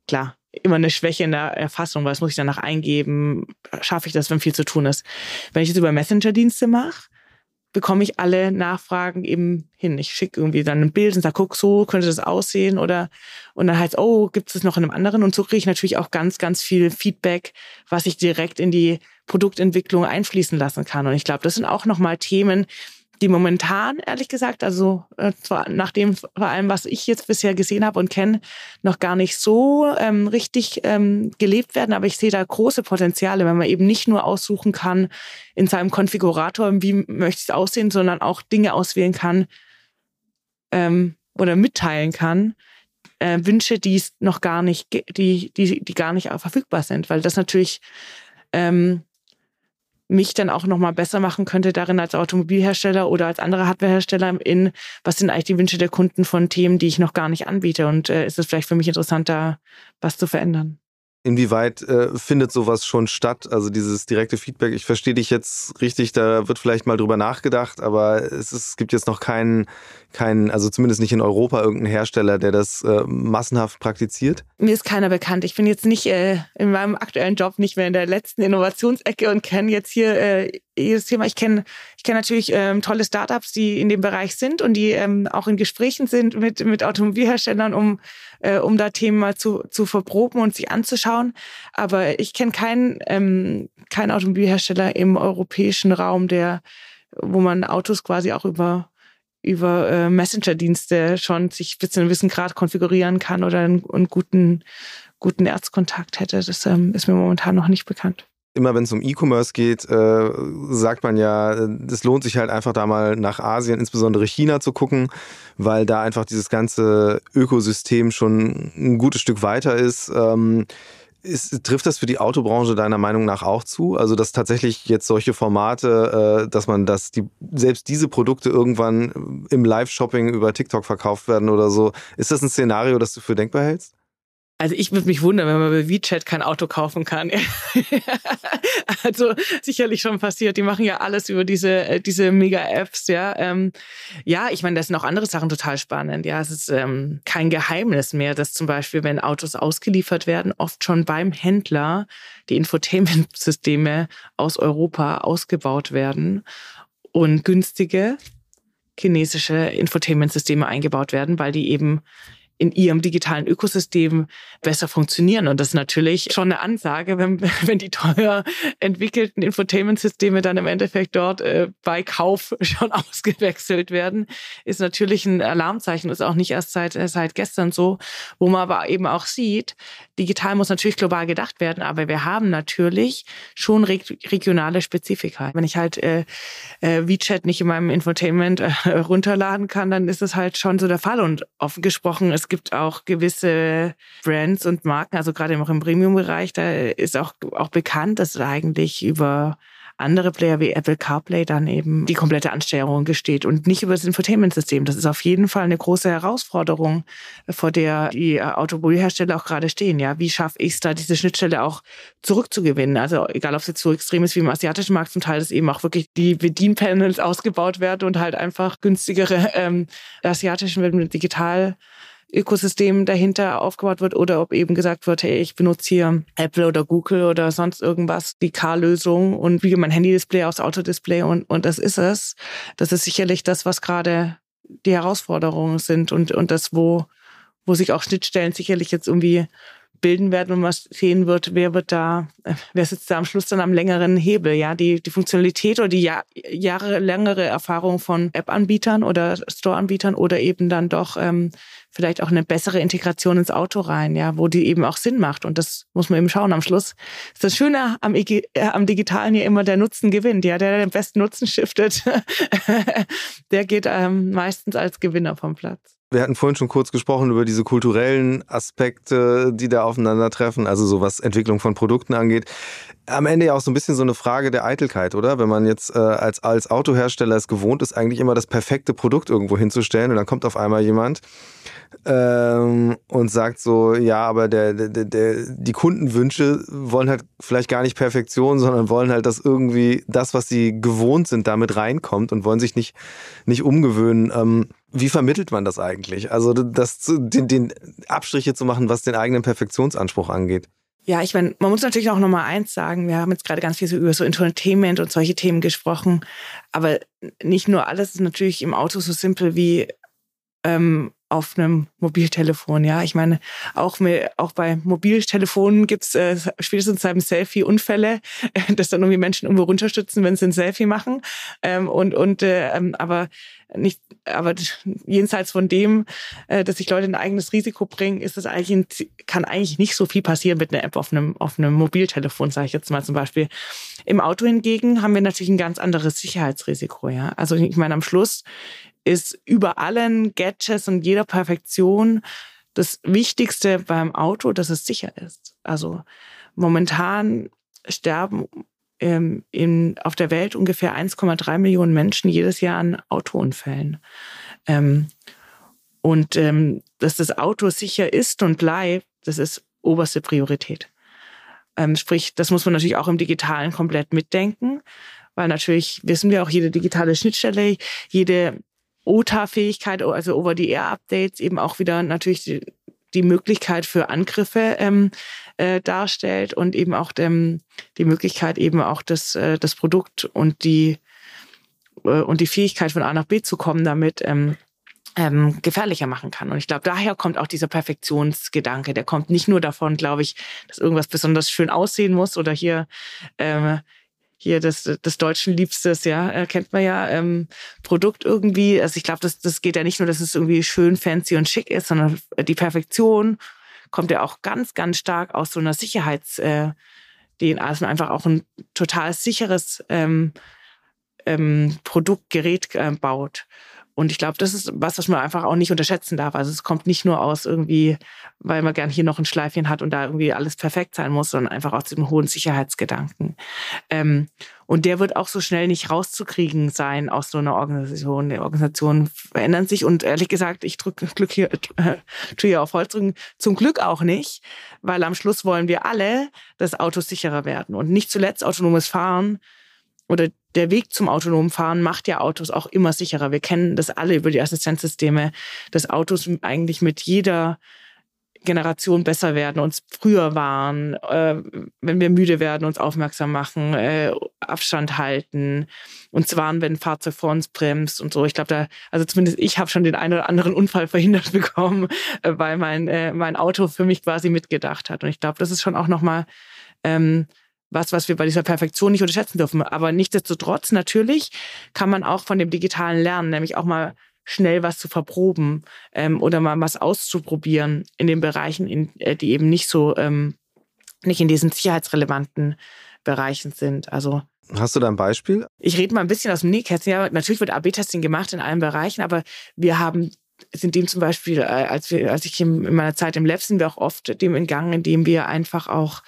Speaker 1: klar, immer eine Schwäche in der Erfassung, was muss ich danach eingeben, schaffe ich das, wenn viel zu tun ist. Wenn ich das über Messenger-Dienste mache, bekomme ich alle Nachfragen eben hin. Ich schicke irgendwie dann ein Bild und sage, guck, so könnte das aussehen oder und dann heißt, oh, gibt es noch in einem anderen? Und so kriege ich natürlich auch ganz, ganz viel Feedback, was ich direkt in die Produktentwicklung einfließen lassen kann. Und ich glaube, das sind auch nochmal Themen, die momentan, ehrlich gesagt, also äh, zwar nach dem vor allem, was ich jetzt bisher gesehen habe und kenne, noch gar nicht so ähm, richtig ähm, gelebt werden. Aber ich sehe da große Potenziale, wenn man eben nicht nur aussuchen kann in seinem Konfigurator, wie möchte es aussehen, sondern auch Dinge auswählen kann ähm, oder mitteilen kann. Äh, Wünsche, die es noch gar nicht, die, die, die gar nicht verfügbar sind, weil das natürlich ähm, mich dann auch nochmal besser machen könnte darin als Automobilhersteller oder als andere Hardwarehersteller in, was sind eigentlich die Wünsche der Kunden von Themen, die ich noch gar nicht anbiete und äh, ist es vielleicht für mich interessanter, was zu verändern.
Speaker 3: Inwieweit äh, findet sowas schon statt? Also dieses direkte Feedback, ich verstehe dich jetzt richtig, da wird vielleicht mal drüber nachgedacht, aber es, ist, es gibt jetzt noch keinen, keinen, also zumindest nicht in Europa irgendeinen Hersteller, der das äh, massenhaft praktiziert?
Speaker 1: Mir ist keiner bekannt. Ich bin jetzt nicht äh, in meinem aktuellen Job nicht mehr in der letzten Innovationsecke und kenne jetzt hier äh, jedes Thema. Ich kenne ich kenn natürlich ähm, tolle Startups, die in dem Bereich sind und die ähm, auch in Gesprächen sind mit, mit Automobilherstellern, um äh, um da Themen mal zu, zu verproben und sich anzuschauen. Aber ich kenne keinen, ähm, keinen Automobilhersteller im europäischen Raum, der, wo man Autos quasi auch über über äh, Messenger-Dienste schon sich bis zu einem gewissen Grad konfigurieren kann oder einen, einen guten, guten Erzkontakt hätte. Das ähm, ist mir momentan noch nicht bekannt
Speaker 3: immer wenn es um E-Commerce geht, äh, sagt man ja, es lohnt sich halt einfach da mal nach Asien, insbesondere China zu gucken, weil da einfach dieses ganze Ökosystem schon ein gutes Stück weiter ist. Ähm, ist, trifft das für die Autobranche deiner Meinung nach auch zu? Also, dass tatsächlich jetzt solche Formate, äh, dass man das, die, selbst diese Produkte irgendwann im Live-Shopping über TikTok verkauft werden oder so. Ist das ein Szenario, das du für denkbar hältst?
Speaker 1: Also ich würde mich wundern, wenn man bei WeChat kein Auto kaufen kann. also sicherlich schon passiert. Die machen ja alles über diese äh, diese Mega-Apps. Ja, ähm, ja. Ich meine, das sind auch andere Sachen total spannend. Ja, es ist ähm, kein Geheimnis mehr, dass zum Beispiel, wenn Autos ausgeliefert werden, oft schon beim Händler die Infotainment-Systeme aus Europa ausgebaut werden und günstige chinesische Infotainment-Systeme eingebaut werden, weil die eben in ihrem digitalen Ökosystem besser funktionieren. Und das ist natürlich schon eine Ansage, wenn, wenn die teuer entwickelten Infotainment-Systeme dann im Endeffekt dort äh, bei Kauf schon ausgewechselt werden, ist natürlich ein Alarmzeichen. Ist auch nicht erst seit, äh, seit gestern so, wo man aber eben auch sieht, digital muss natürlich global gedacht werden, aber wir haben natürlich schon regionale Spezifika. Wenn ich halt äh, äh, WeChat nicht in meinem Infotainment äh, runterladen kann, dann ist es halt schon so der Fall. Und offen gesprochen, es gibt auch gewisse Brands und Marken, also gerade auch im Premium-Bereich, da ist auch, auch bekannt, dass eigentlich über andere Player wie Apple CarPlay dann eben die komplette Ansteuerung gesteht und nicht über das Infotainment-System. Das ist auf jeden Fall eine große Herausforderung, vor der die Automobilhersteller auch gerade stehen. Ja, wie schaffe ich es da, diese Schnittstelle auch zurückzugewinnen? Also egal, ob es jetzt so extrem ist wie im asiatischen Markt, zum Teil ist eben auch wirklich die Bedienpanels ausgebaut werden und halt einfach günstigere ähm, asiatischen mit digital Ökosystem dahinter aufgebaut wird oder ob eben gesagt wird, hey, ich benutze hier Apple oder Google oder sonst irgendwas, die Car-Lösung und wiege mein Handy-Display aufs Autodisplay und, und das ist es. Das ist sicherlich das, was gerade die Herausforderungen sind und, und das, wo, wo sich auch Schnittstellen sicherlich jetzt irgendwie bilden werden und man sehen wird, wer wird da, wer sitzt da am Schluss dann am längeren Hebel, ja, die, die Funktionalität oder die Jahr, jahrelängere Erfahrung von App-Anbietern oder Store-Anbietern oder eben dann doch ähm, vielleicht auch eine bessere Integration ins Auto rein, ja, wo die eben auch Sinn macht. Und das muss man eben schauen. Am Schluss ist das Schöne am, äh, am Digitalen ja immer der Nutzen gewinnt. Ja, der, der den besten Nutzen stiftet, der geht ähm, meistens als Gewinner vom Platz.
Speaker 3: Wir hatten vorhin schon kurz gesprochen über diese kulturellen Aspekte, die da aufeinandertreffen, also so was Entwicklung von Produkten angeht. Am Ende ja auch so ein bisschen so eine Frage der Eitelkeit, oder? Wenn man jetzt äh, als, als Autohersteller es gewohnt ist, eigentlich immer das perfekte Produkt irgendwo hinzustellen und dann kommt auf einmal jemand ähm, und sagt so, ja, aber der, der, der, die Kundenwünsche wollen halt vielleicht gar nicht Perfektion, sondern wollen halt, dass irgendwie das, was sie gewohnt sind, damit reinkommt und wollen sich nicht, nicht umgewöhnen. Ähm, wie vermittelt man das eigentlich? Also das, den, den Abstriche zu machen, was den eigenen Perfektionsanspruch angeht.
Speaker 1: Ja, ich meine, man muss natürlich auch nochmal eins sagen. Wir haben jetzt gerade ganz viel so über so Entertainment und solche Themen gesprochen. Aber nicht nur alles ist natürlich im Auto so simpel wie ähm, auf einem Mobiltelefon. Ja, ich meine, auch, mit, auch bei Mobiltelefonen gibt's äh, spätestens dem Selfie Unfälle, dass dann irgendwie Menschen irgendwo runterstützen, wenn sie ein Selfie machen. Ähm, und und äh, ähm, aber nicht, aber jenseits von dem, äh, dass sich Leute ein eigenes Risiko bringen, ist es eigentlich ein, kann eigentlich nicht so viel passieren mit einer App auf einem auf einem Mobiltelefon, sage ich jetzt mal zum Beispiel. Im Auto hingegen haben wir natürlich ein ganz anderes Sicherheitsrisiko. Ja, also ich meine am Schluss ist über allen Gadgets und jeder Perfektion das Wichtigste beim Auto, dass es sicher ist. Also momentan sterben ähm, in, auf der Welt ungefähr 1,3 Millionen Menschen jedes Jahr an Autounfällen. Ähm, und ähm, dass das Auto sicher ist und bleibt, das ist oberste Priorität. Ähm, sprich, das muss man natürlich auch im Digitalen komplett mitdenken, weil natürlich wissen wir auch, jede digitale Schnittstelle, jede OTA-Fähigkeit, also Over-the-Air-Updates, eben auch wieder natürlich die, die Möglichkeit für Angriffe ähm, äh, darstellt und eben auch ähm, die Möglichkeit eben auch das, äh, das Produkt und die äh, und die Fähigkeit von A nach B zu kommen damit ähm, ähm, gefährlicher machen kann. Und ich glaube, daher kommt auch dieser Perfektionsgedanke. Der kommt nicht nur davon, glaube ich, dass irgendwas besonders schön aussehen muss oder hier ähm, hier des, des Deutschen Liebstes, ja, äh, kennt man ja, ähm, Produkt irgendwie. Also ich glaube, das, das geht ja nicht nur, dass es irgendwie schön, fancy und schick ist, sondern die Perfektion kommt ja auch ganz, ganz stark aus so einer Sicherheits- äh, DNA, dass man einfach auch ein total sicheres ähm, ähm, Produkt, Gerät äh, baut. Und ich glaube, das ist was, was man einfach auch nicht unterschätzen darf. Also es kommt nicht nur aus irgendwie, weil man gern hier noch ein Schleifchen hat und da irgendwie alles perfekt sein muss, sondern einfach aus dem hohen Sicherheitsgedanken. Ähm, und der wird auch so schnell nicht rauszukriegen sein aus so einer Organisation. Die Organisationen verändern sich und ehrlich gesagt, ich drücke Glück hier, tue hier auf Holz drücken, zum Glück auch nicht, weil am Schluss wollen wir alle, dass Autos sicherer werden und nicht zuletzt autonomes Fahren oder der Weg zum autonomen Fahren macht ja Autos auch immer sicherer. Wir kennen das alle über die Assistenzsysteme, dass Autos eigentlich mit jeder Generation besser werden, uns früher waren, äh, wenn wir müde werden, uns aufmerksam machen, äh, Abstand halten, uns warnen, wenn ein Fahrzeug vor uns bremst und so. Ich glaube, da, also zumindest ich habe schon den einen oder anderen Unfall verhindert bekommen, äh, weil mein, äh, mein Auto für mich quasi mitgedacht hat. Und ich glaube, das ist schon auch nochmal ähm, was, was wir bei dieser Perfektion nicht unterschätzen dürfen. Aber nichtsdestotrotz, natürlich kann man auch von dem Digitalen lernen, nämlich auch mal schnell was zu verproben ähm, oder mal was auszuprobieren in den Bereichen, in, äh, die eben nicht so, ähm, nicht in diesen sicherheitsrelevanten Bereichen sind. Also
Speaker 3: Hast du da ein Beispiel?
Speaker 1: Ich rede mal ein bisschen aus dem Nähkästchen. Ja, natürlich wird AB-Testing gemacht in allen Bereichen, aber wir haben sind dem zum Beispiel, äh, als, wir, als ich in meiner Zeit im Lab sind wir auch oft dem entgangen, indem wir einfach auch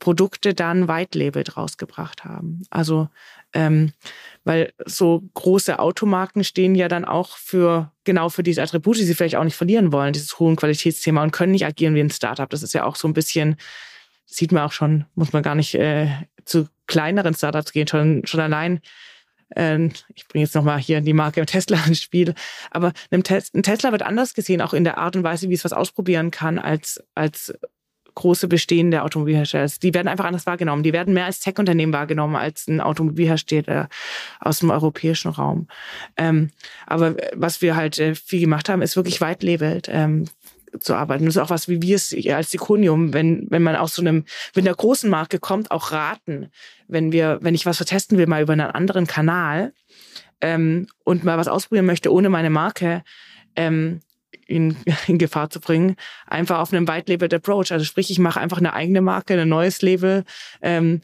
Speaker 1: Produkte dann White Labeled rausgebracht haben. Also ähm, weil so große Automarken stehen ja dann auch für genau für diese Attribute, die sie vielleicht auch nicht verlieren wollen, dieses hohen Qualitätsthema und können nicht agieren wie ein Startup. Das ist ja auch so ein bisschen, sieht man auch schon, muss man gar nicht äh, zu kleineren Startups gehen, schon, schon allein äh, ich bringe jetzt nochmal hier die Marke Tesla ins Spiel, aber ein Tesla wird anders gesehen, auch in der Art und Weise, wie es was ausprobieren kann, als, als große bestehende Automobilhersteller. Die werden einfach anders wahrgenommen. Die werden mehr als Tech-Unternehmen wahrgenommen als ein Automobilhersteller aus dem europäischen Raum. Ähm, aber was wir halt äh, viel gemacht haben, ist wirklich weit labelt. Ähm, zu arbeiten. Das ist auch was, wie wir es als Ikonium, wenn, wenn man aus so einem, wenn der großen Marke kommt, auch raten. Wenn wir, wenn ich was vertesten will, mal über einen anderen Kanal ähm, und mal was ausprobieren möchte ohne meine Marke, ähm, in, in Gefahr zu bringen, einfach auf einem White-Labeled Approach. Also sprich, ich mache einfach eine eigene Marke, ein neues Label ähm,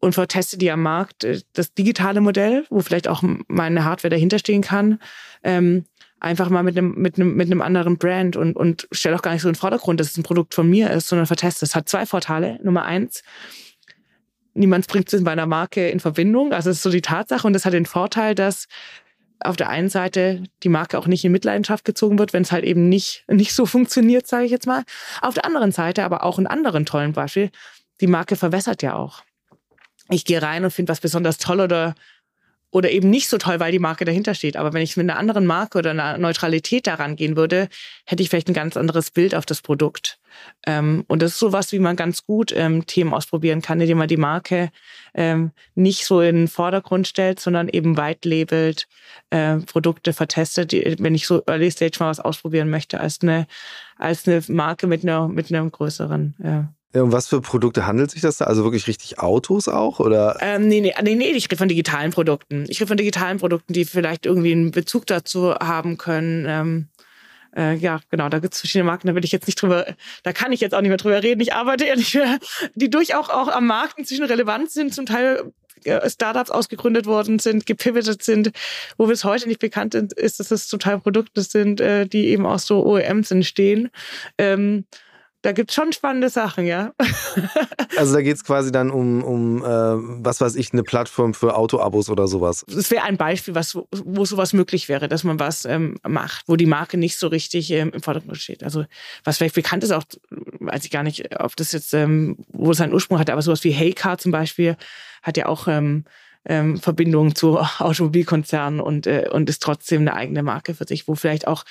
Speaker 1: und verteste die am Markt. Äh, das digitale Modell, wo vielleicht auch meine Hardware dahinter stehen kann, ähm, einfach mal mit einem, mit einem, mit einem anderen Brand und, und stelle auch gar nicht so in den Vordergrund, dass es ein Produkt von mir ist, sondern verteste. Es hat zwei Vorteile. Nummer eins, niemand bringt es in meiner Marke in Verbindung. Also es ist so die Tatsache und das hat den Vorteil, dass auf der einen Seite die Marke auch nicht in Mitleidenschaft gezogen wird, wenn es halt eben nicht, nicht so funktioniert, sage ich jetzt mal. Auf der anderen Seite aber auch einen anderen tollen Beispiel, die Marke verwässert ja auch. Ich gehe rein und finde was besonders toll oder oder eben nicht so toll, weil die Marke dahinter steht. Aber wenn ich mit einer anderen Marke oder einer Neutralität daran gehen würde, hätte ich vielleicht ein ganz anderes Bild auf das Produkt. Ähm, und das ist sowas, wie man ganz gut ähm, Themen ausprobieren kann, indem man die Marke ähm, nicht so in den Vordergrund stellt, sondern eben weit labelt, Produkte vertestet, wenn ich so Early Stage mal was ausprobieren möchte, als eine, als eine Marke mit einer, mit einem größeren.
Speaker 3: Um was für Produkte handelt sich das da? Also wirklich richtig Autos auch? Oder?
Speaker 1: Ähm, nee, nee, nee, nee, ich rede von digitalen Produkten. Ich rede von digitalen Produkten, die vielleicht irgendwie einen Bezug dazu haben können. Ähm, äh, ja, genau, da gibt es verschiedene Marken, da will ich jetzt nicht drüber, da kann ich jetzt auch nicht mehr drüber reden. Ich arbeite mehr, die durchaus auch am Markt inzwischen relevant sind, zum Teil äh, Startups ausgegründet worden sind, gepivotet sind, wo bis heute nicht bekannt ist, dass es zum Teil Produkte sind, äh, die eben aus so OEMs entstehen. Ähm, da gibt's schon spannende Sachen, ja.
Speaker 3: also da geht's quasi dann um, um äh, was weiß ich, eine Plattform für Autoabos oder sowas.
Speaker 1: Das wäre ein Beispiel, was, wo sowas möglich wäre, dass man was ähm, macht, wo die Marke nicht so richtig ähm, im Vordergrund steht. Also was vielleicht bekannt ist, auch weiß ich gar nicht, ob das jetzt, ähm, wo es seinen Ursprung hat, aber sowas wie Heycar zum Beispiel hat ja auch ähm, ähm, Verbindungen zu Automobilkonzernen und, äh, und ist trotzdem eine eigene Marke für sich, wo vielleicht auch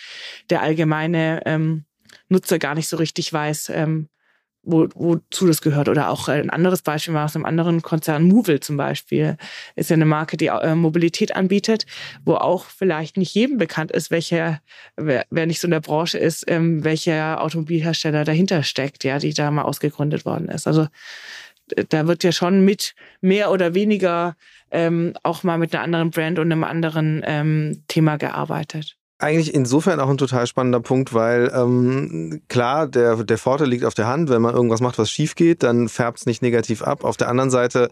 Speaker 1: der allgemeine ähm, Nutzer gar nicht so richtig weiß, ähm, wo, wozu das gehört. Oder auch ein anderes Beispiel war aus einem anderen Konzern, Movil zum Beispiel, ist ja eine Marke, die äh, Mobilität anbietet, wo auch vielleicht nicht jedem bekannt ist, welcher, wer, wer nicht so in der Branche ist, ähm, welcher Automobilhersteller dahinter steckt, ja, die da mal ausgegründet worden ist. Also da wird ja schon mit mehr oder weniger ähm, auch mal mit einer anderen Brand und einem anderen ähm, Thema gearbeitet
Speaker 3: eigentlich insofern auch ein total spannender Punkt, weil ähm, klar, der, der Vorteil liegt auf der Hand, wenn man irgendwas macht, was schief geht, dann färbt es nicht negativ ab. Auf der anderen Seite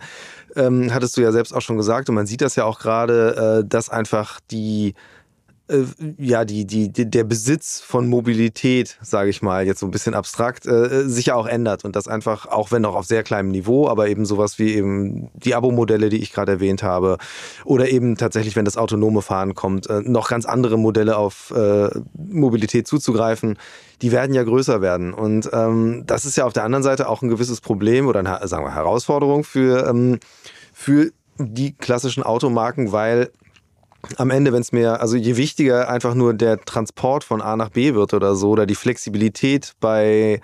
Speaker 3: ähm, hattest du ja selbst auch schon gesagt, und man sieht das ja auch gerade, äh, dass einfach die äh, ja, die, die, der Besitz von Mobilität, sage ich mal, jetzt so ein bisschen abstrakt, äh, sich ja auch ändert und das einfach, auch wenn noch auf sehr kleinem Niveau, aber eben sowas wie eben die Abo-Modelle, die ich gerade erwähnt habe, oder eben tatsächlich, wenn das autonome Fahren kommt, äh, noch ganz andere Modelle auf äh, Mobilität zuzugreifen, die werden ja größer werden. Und ähm, das ist ja auf der anderen Seite auch ein gewisses Problem oder eine, sagen wir, Herausforderung für, ähm, für die klassischen Automarken, weil am Ende, wenn es mir, also je wichtiger einfach nur der Transport von A nach B wird oder so, oder die Flexibilität bei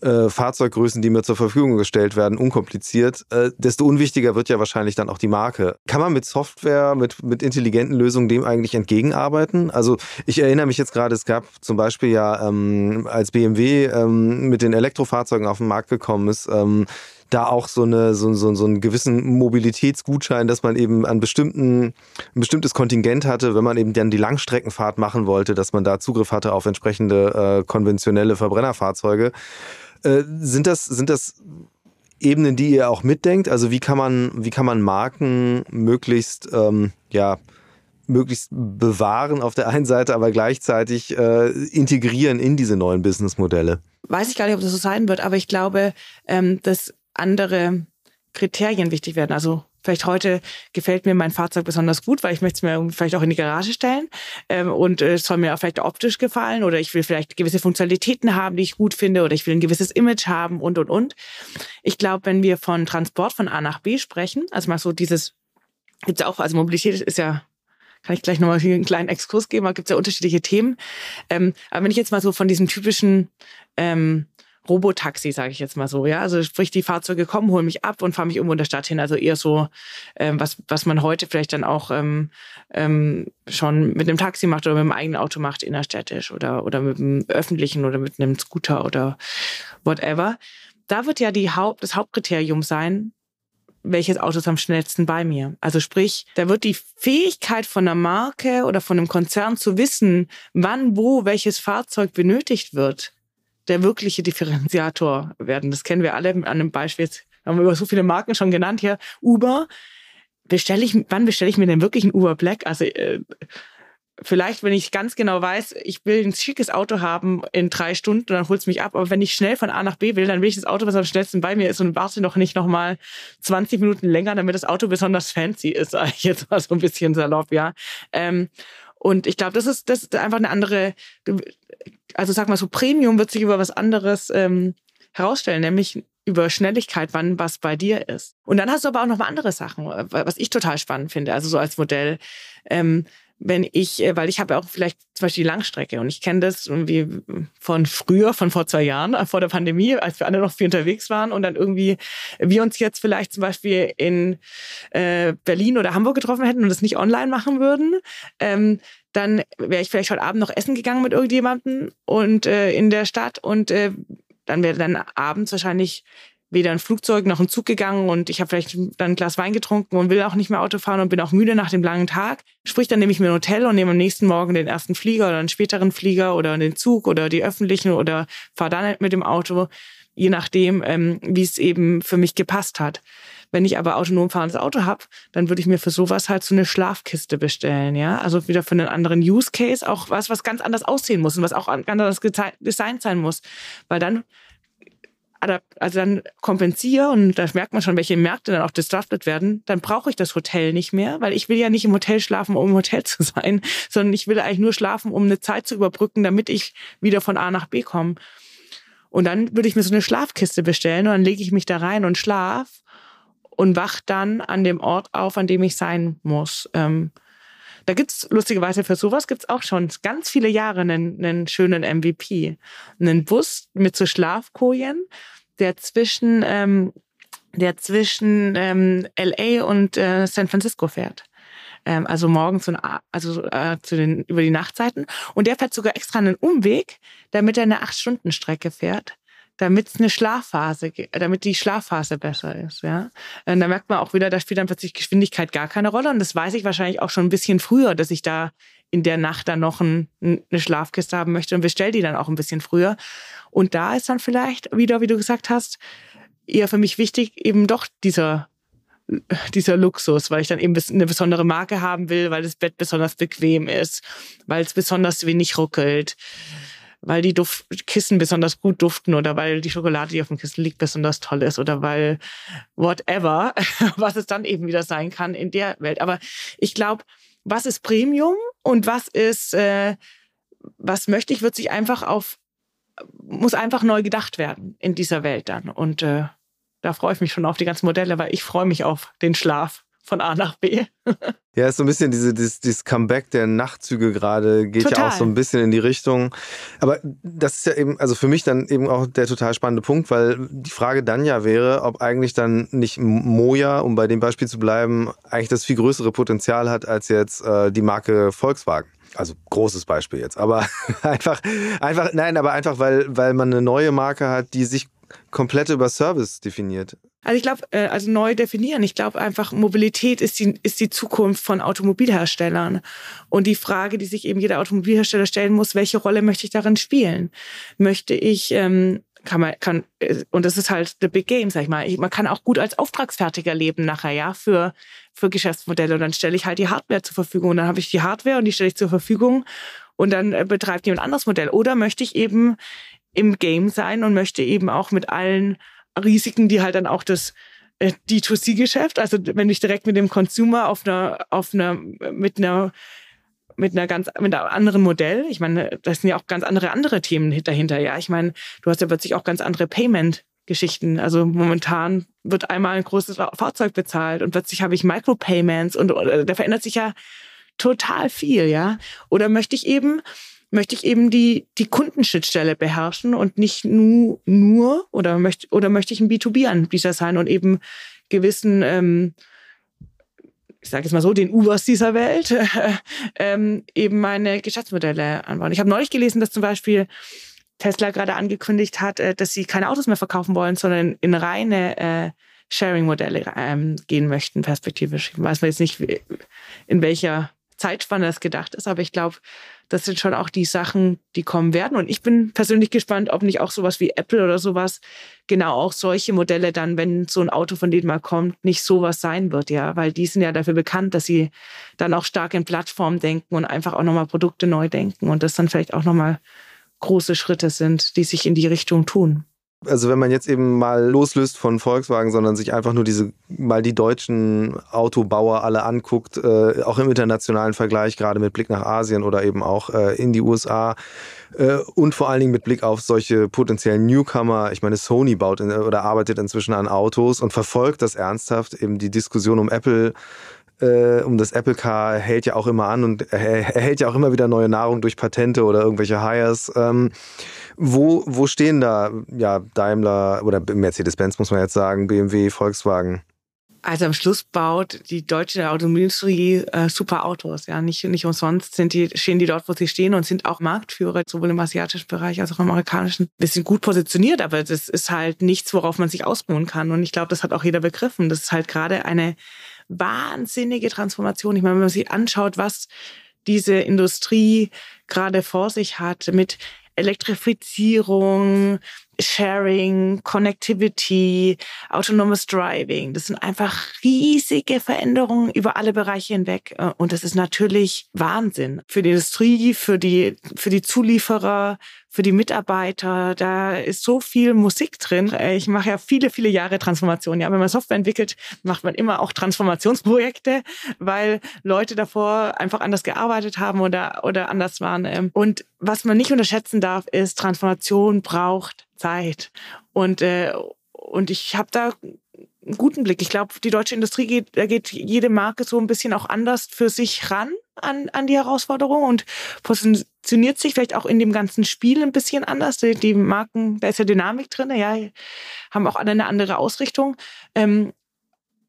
Speaker 3: äh, Fahrzeuggrößen, die mir zur Verfügung gestellt werden, unkompliziert, äh, desto unwichtiger wird ja wahrscheinlich dann auch die Marke. Kann man mit Software, mit, mit intelligenten Lösungen dem eigentlich entgegenarbeiten? Also ich erinnere mich jetzt gerade, es gab zum Beispiel ja, ähm, als BMW ähm, mit den Elektrofahrzeugen auf den Markt gekommen ist, ähm, da auch so, eine, so, so, so einen gewissen Mobilitätsgutschein, dass man eben an bestimmten, ein bestimmtes Kontingent hatte, wenn man eben dann die Langstreckenfahrt machen wollte, dass man da Zugriff hatte auf entsprechende äh, konventionelle Verbrennerfahrzeuge. Äh, sind das, sind das Ebenen, die ihr auch mitdenkt? Also wie kann man, wie kann man Marken möglichst, ähm, ja, möglichst bewahren auf der einen Seite, aber gleichzeitig äh, integrieren in diese neuen Businessmodelle?
Speaker 1: Weiß ich gar nicht, ob das so sein wird, aber ich glaube, ähm, dass andere Kriterien wichtig werden. Also vielleicht heute gefällt mir mein Fahrzeug besonders gut, weil ich möchte es mir vielleicht auch in die Garage stellen ähm, und äh, es soll mir auch vielleicht optisch gefallen oder ich will vielleicht gewisse Funktionalitäten haben, die ich gut finde oder ich will ein gewisses Image haben und und und. Ich glaube, wenn wir von Transport von A nach B sprechen, also mal so dieses gibt's ja auch, also Mobilität ist ja kann ich gleich nochmal einen kleinen Exkurs geben, da gibt es ja unterschiedliche Themen. Ähm, aber wenn ich jetzt mal so von diesem typischen ähm, Robotaxi, sage ich jetzt mal so, ja. Also sprich, die Fahrzeuge kommen, holen mich ab und fahren mich irgendwo in der Stadt hin. Also eher so, ähm, was, was man heute vielleicht dann auch ähm, ähm, schon mit einem Taxi macht oder mit einem eigenen Auto macht, innerstädtisch oder, oder mit einem öffentlichen oder mit einem Scooter oder whatever. Da wird ja die Haupt, das Hauptkriterium sein, welches Auto ist am schnellsten bei mir. Also sprich, da wird die Fähigkeit von einer Marke oder von einem Konzern zu wissen, wann, wo welches Fahrzeug benötigt wird, der wirkliche Differenziator werden. Das kennen wir alle an einem Beispiel. Jetzt haben wir über so viele Marken schon genannt hier. Uber. Bestelle ich, wann bestelle ich mir denn wirklich ein Uber Black? Also äh, vielleicht, wenn ich ganz genau weiß, ich will ein schickes Auto haben in drei Stunden, dann holt's mich ab. Aber wenn ich schnell von A nach B will, dann will ich das Auto, was am schnellsten bei mir ist und warte noch nicht nochmal 20 Minuten länger, damit das Auto besonders fancy ist, sage ich jetzt mal so ein bisschen salopp, ja. Ähm, und ich glaube, das ist, das ist einfach eine andere, also sag mal so, Premium wird sich über was anderes ähm, herausstellen, nämlich über Schnelligkeit, wann was bei dir ist. Und dann hast du aber auch noch mal andere Sachen, was ich total spannend finde, also so als Modell. Ähm, wenn ich, äh, weil ich habe ja auch vielleicht zum Beispiel die Langstrecke und ich kenne das irgendwie von früher, von vor zwei Jahren, äh, vor der Pandemie, als wir alle noch viel unterwegs waren und dann irgendwie wir uns jetzt vielleicht zum Beispiel in äh, Berlin oder Hamburg getroffen hätten und das nicht online machen würden, ähm, dann wäre ich vielleicht heute Abend noch essen gegangen mit irgendjemandem und äh, in der Stadt und äh, dann wäre dann abends wahrscheinlich weder ein Flugzeug noch ein Zug gegangen und ich habe vielleicht dann ein Glas Wein getrunken und will auch nicht mehr Auto fahren und bin auch müde nach dem langen Tag. Sprich, dann nehme ich mir ein Hotel und nehme am nächsten Morgen den ersten Flieger oder einen späteren Flieger oder den Zug oder die öffentlichen oder fahre dann mit dem Auto, je nachdem, ähm, wie es eben für mich gepasst hat. Wenn ich aber autonom fahrendes Auto habe, dann würde ich mir für sowas halt so eine Schlafkiste bestellen, ja. Also wieder für einen anderen Use Case, auch was, was ganz anders aussehen muss und was auch ganz anders designt sein muss. Weil dann also dann kompensiere und da merkt man schon, welche Märkte dann auch disrupted werden, dann brauche ich das Hotel nicht mehr, weil ich will ja nicht im Hotel schlafen, um im Hotel zu sein, sondern ich will eigentlich nur schlafen, um eine Zeit zu überbrücken, damit ich wieder von A nach B komme. Und dann würde ich mir so eine Schlafkiste bestellen und dann lege ich mich da rein und schlaf und wach dann an dem Ort auf, an dem ich sein muss. Ähm, da gibt's lustigerweise für sowas gibt's auch schon ganz viele Jahre einen, einen schönen MVP. Einen Bus mit so Schlafkojen, der zwischen, ähm, der zwischen ähm, LA und äh, San Francisco fährt. Ähm, also morgens und also äh, zu den über die Nachtzeiten. Und der fährt sogar extra einen Umweg, damit er eine acht Stunden Strecke fährt damit es eine Schlafphase, damit die Schlafphase besser ist. Ja, und da merkt man auch wieder, da spielt dann plötzlich Geschwindigkeit gar keine Rolle. Und das weiß ich wahrscheinlich auch schon ein bisschen früher, dass ich da in der Nacht dann noch ein, eine Schlafkiste haben möchte und bestell die dann auch ein bisschen früher. Und da ist dann vielleicht wieder, wie du gesagt hast, eher für mich wichtig, eben doch dieser dieser Luxus, weil ich dann eben eine besondere Marke haben will, weil das Bett besonders bequem ist, weil es besonders wenig ruckelt, weil die Duft Kissen besonders gut duften oder weil die Schokolade, die auf dem Kissen liegt, besonders toll ist oder weil whatever, was es dann eben wieder sein kann in der Welt. Aber ich glaube, was ist Premium und was ist, äh, was möchte ich, wird sich einfach auf, muss einfach neu gedacht werden in dieser Welt dann. Und äh, da freue ich mich schon auf die ganzen Modelle, weil ich freue mich auf den Schlaf von A nach B.
Speaker 3: ja, ist so ein bisschen diese, dieses, dieses Comeback der Nachtzüge gerade, geht total. ja auch so ein bisschen in die Richtung. Aber das ist ja eben, also für mich dann eben auch der total spannende Punkt, weil die Frage dann ja wäre, ob eigentlich dann nicht Moja, um bei dem Beispiel zu bleiben, eigentlich das viel größere Potenzial hat als jetzt äh, die Marke Volkswagen. Also großes Beispiel jetzt, aber einfach, einfach, nein, aber einfach, weil, weil man eine neue Marke hat, die sich komplett über Service definiert.
Speaker 1: Also ich glaube, äh, also neu definieren. Ich glaube einfach, Mobilität ist die, ist die Zukunft von Automobilherstellern. Und die Frage, die sich eben jeder Automobilhersteller stellen muss, welche Rolle möchte ich darin spielen? Möchte ich, ähm, kann man, kann, äh, und das ist halt the big game, sag ich mal. man kann auch gut als Auftragsfertiger leben nachher, ja, für, für Geschäftsmodelle. Und dann stelle ich halt die Hardware zur Verfügung. Und dann habe ich die Hardware und die stelle ich zur Verfügung. Und dann äh, betreibt jemand anderes Modell. Oder möchte ich eben im Game sein und möchte eben auch mit allen Risiken, die halt dann auch das äh, D2C-Geschäft, also wenn ich direkt mit dem Consumer auf einer, auf einer, mit einer mit einer ganz mit einem anderen Modell. Ich meine, das sind ja auch ganz andere andere Themen dahinter. Ja, ich meine, du hast ja plötzlich auch ganz andere Payment-Geschichten. Also momentan wird einmal ein großes Fahrzeug bezahlt und plötzlich habe ich Micropayments und da verändert sich ja total viel. Ja, oder möchte ich eben möchte ich eben die, die Kundenschnittstelle beherrschen und nicht nur, nur oder möchte, oder möchte ich ein B2B-Anbieter sein und eben gewissen, ähm, ich sage jetzt mal so, den Ubers dieser Welt, ähm, eben meine Geschäftsmodelle anbauen. Ich habe neulich gelesen, dass zum Beispiel Tesla gerade angekündigt hat, äh, dass sie keine Autos mehr verkaufen wollen, sondern in reine äh, Sharing-Modelle ähm, gehen möchten, perspektivisch. Ich weiß jetzt nicht, in welcher Zeitspanne das gedacht ist, aber ich glaube, das sind schon auch die Sachen, die kommen werden. Und ich bin persönlich gespannt, ob nicht auch sowas wie Apple oder sowas genau auch solche Modelle dann, wenn so ein Auto von denen mal kommt, nicht sowas sein wird, ja, weil die sind ja dafür bekannt, dass sie dann auch stark in Plattformen denken und einfach auch nochmal Produkte neu denken und das dann vielleicht auch nochmal große Schritte sind, die sich in die Richtung tun.
Speaker 3: Also wenn man jetzt eben mal loslöst von Volkswagen, sondern sich einfach nur diese mal die deutschen Autobauer alle anguckt, äh, auch im internationalen Vergleich, gerade mit Blick nach Asien oder eben auch äh, in die USA äh, und vor allen Dingen mit Blick auf solche potenziellen Newcomer. Ich meine, Sony baut in, oder arbeitet inzwischen an Autos und verfolgt das ernsthaft, eben die Diskussion um Apple äh, um das Apple Car hält ja auch immer an und erhält ja auch immer wieder neue Nahrung durch Patente oder irgendwelche Hires. Ähm, wo, wo stehen da ja, Daimler oder Mercedes-Benz, muss man jetzt sagen, BMW, Volkswagen?
Speaker 1: Also am Schluss baut die deutsche Automobilindustrie äh, super Autos. Ja, nicht, nicht umsonst sind die, stehen die dort, wo sie stehen und sind auch Marktführer, sowohl im asiatischen Bereich als auch im amerikanischen. Wir sind gut positioniert, aber das ist halt nichts, worauf man sich ausruhen kann. Und ich glaube, das hat auch jeder begriffen. Das ist halt gerade eine wahnsinnige Transformation. Ich meine, wenn man sich anschaut, was diese Industrie gerade vor sich hat mit Elektrifizierung, Sharing, Connectivity, autonomes Driving. Das sind einfach riesige Veränderungen über alle Bereiche hinweg. Und das ist natürlich Wahnsinn für die Industrie, für die, für die Zulieferer, für die Mitarbeiter. Da ist so viel Musik drin. Ich mache ja viele, viele Jahre Transformation. Ja, wenn man Software entwickelt, macht man immer auch Transformationsprojekte, weil Leute davor einfach anders gearbeitet haben oder, oder anders waren. Und was man nicht unterschätzen darf, ist, Transformation braucht Zeit. Und, äh, und ich habe da einen guten Blick. Ich glaube, die deutsche Industrie geht, da geht jede Marke so ein bisschen auch anders für sich ran an, an die Herausforderung und positioniert sich vielleicht auch in dem ganzen Spiel ein bisschen anders. Die, die Marken, da ist ja Dynamik drin, ja, haben auch alle eine andere Ausrichtung. Ähm,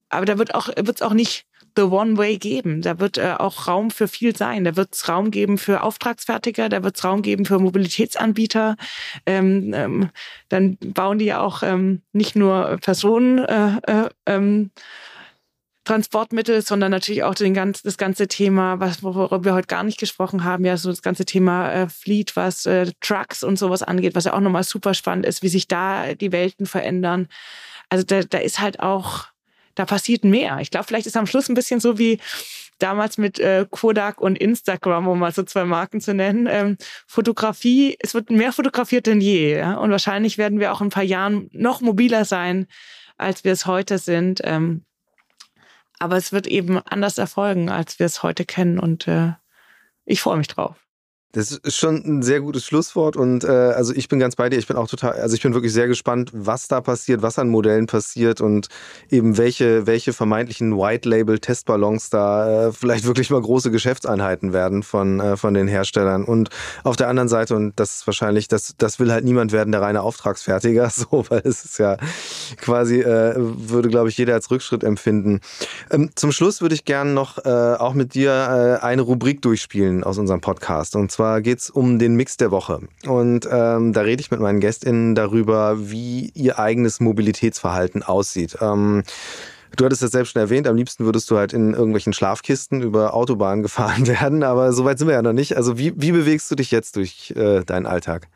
Speaker 1: aber da wird auch, wird's auch nicht the one way geben. Da wird äh, auch Raum für viel sein. Da wird es Raum geben für Auftragsfertiger, da wird es Raum geben für Mobilitätsanbieter. Ähm, ähm, dann bauen die ja auch ähm, nicht nur Personen. Äh, äh, ähm, Transportmittel, sondern natürlich auch den ganz, das ganze Thema, was, worüber wir heute gar nicht gesprochen haben, ja, so das ganze Thema äh, Fleet, was äh, Trucks und sowas angeht, was ja auch nochmal super spannend ist, wie sich da die Welten verändern. Also da, da ist halt auch da passiert mehr. Ich glaube, vielleicht ist am Schluss ein bisschen so wie damals mit äh, Kodak und Instagram, um mal so zwei Marken zu nennen. Ähm, Fotografie, es wird mehr fotografiert denn je. Ja? Und wahrscheinlich werden wir auch in ein paar Jahren noch mobiler sein, als wir es heute sind. Ähm, aber es wird eben anders erfolgen, als wir es heute kennen. Und äh, ich freue mich drauf.
Speaker 3: Das ist schon ein sehr gutes Schlusswort und äh, also ich bin ganz bei dir. Ich bin auch total, also ich bin wirklich sehr gespannt, was da passiert, was an Modellen passiert und eben welche, welche vermeintlichen White Label Testballons da äh, vielleicht wirklich mal große Geschäftseinheiten werden von, äh, von den Herstellern. Und auf der anderen Seite, und das ist wahrscheinlich, das, das will halt niemand werden, der reine Auftragsfertiger, so, weil es ist ja quasi, äh, würde glaube ich jeder als Rückschritt empfinden. Ähm, zum Schluss würde ich gerne noch äh, auch mit dir äh, eine Rubrik durchspielen aus unserem Podcast und zwar geht es um den Mix der Woche. Und ähm, da rede ich mit meinen GästInnen darüber, wie ihr eigenes Mobilitätsverhalten aussieht. Ähm, Du hattest das selbst schon erwähnt, am liebsten würdest du halt in irgendwelchen Schlafkisten über Autobahnen gefahren werden, aber so weit sind wir ja noch nicht. Also wie, wie bewegst du dich jetzt durch äh, deinen Alltag?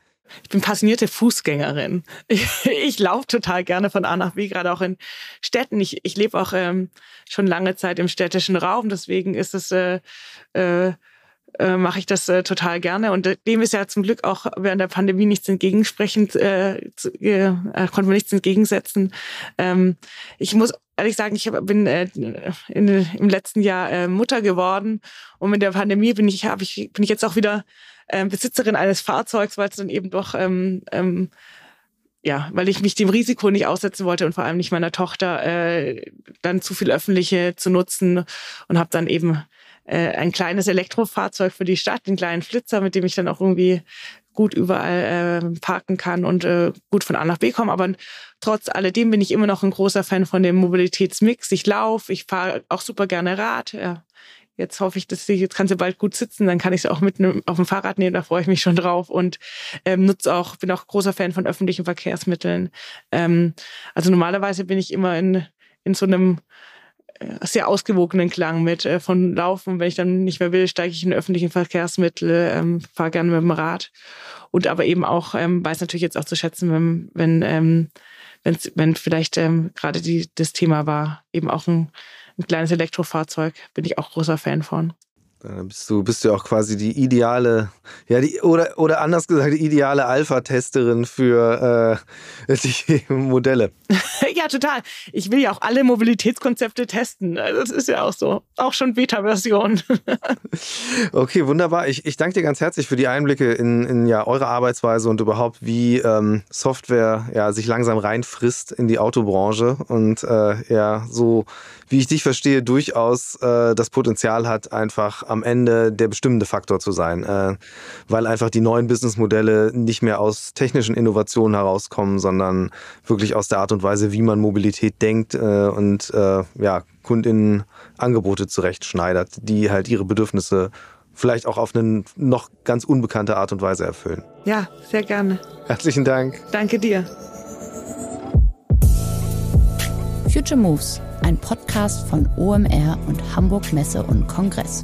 Speaker 1: Ich bin passionierte Fußgängerin. Ich, ich laufe total gerne von A nach B, gerade auch in Städten. Ich, ich lebe auch ähm, schon lange Zeit im städtischen Raum, deswegen ist es äh, äh, äh, mache ich das äh, total gerne. Und äh, dem ist ja zum Glück auch während der Pandemie nichts entgegensprechend, äh, zu, äh, äh konnte man nichts entgegensetzen. Ähm, ich muss ehrlich sagen, ich bin äh, in, im letzten Jahr äh, Mutter geworden und mit der Pandemie bin ich, hab ich, bin ich jetzt auch wieder äh, Besitzerin eines Fahrzeugs, weil es dann eben doch ähm, ähm, ja, weil ich mich dem Risiko nicht aussetzen wollte und vor allem nicht meiner Tochter äh, dann zu viel öffentliche zu nutzen und habe dann eben äh, ein kleines Elektrofahrzeug für die Stadt, einen kleinen Flitzer, mit dem ich dann auch irgendwie gut überall äh, parken kann und äh, gut von A nach B kommen. Aber trotz alledem bin ich immer noch ein großer Fan von dem Mobilitätsmix. Ich laufe, ich fahre auch super gerne Rad. Ja. Jetzt hoffe ich, dass ich, jetzt kann sie bald gut sitzen, dann kann ich sie auch mit auf dem Fahrrad nehmen, da freue ich mich schon drauf und ähm, nutze auch, bin auch großer Fan von öffentlichen Verkehrsmitteln. Ähm, also normalerweise bin ich immer in, in so einem sehr ausgewogenen Klang mit äh, von Laufen. Wenn ich dann nicht mehr will, steige ich in öffentlichen Verkehrsmittel, ähm, fahre gerne mit dem Rad. Und aber eben auch, ähm, weiß natürlich jetzt auch zu schätzen, wenn, wenn, ähm, wenn vielleicht ähm, gerade das Thema war, eben auch ein, ein kleines Elektrofahrzeug, bin ich auch großer Fan von.
Speaker 3: Dann bist du, bist du auch quasi die ideale, ja, die, oder, oder anders gesagt, die ideale Alpha-Testerin für äh, die Modelle.
Speaker 1: ja, total. Ich will ja auch alle Mobilitätskonzepte testen. Das ist ja auch so. Auch schon Beta-Version.
Speaker 3: okay, wunderbar. Ich, ich danke dir ganz herzlich für die Einblicke in, in ja, eure Arbeitsweise und überhaupt, wie ähm, Software ja, sich langsam reinfrisst in die Autobranche und äh, ja, so wie ich dich verstehe, durchaus äh, das Potenzial hat, einfach am Ende der bestimmende Faktor zu sein, äh, weil einfach die neuen Businessmodelle nicht mehr aus technischen Innovationen herauskommen, sondern wirklich aus der Art und Weise, wie man Mobilität denkt äh, und äh, ja, Kundinnen Angebote zurechtschneidert, die halt ihre Bedürfnisse vielleicht auch auf eine noch ganz unbekannte Art und Weise erfüllen.
Speaker 1: Ja, sehr gerne.
Speaker 3: Herzlichen Dank.
Speaker 1: Danke dir.
Speaker 4: Future Moves ein Podcast von OMR und Hamburg Messe und Kongress.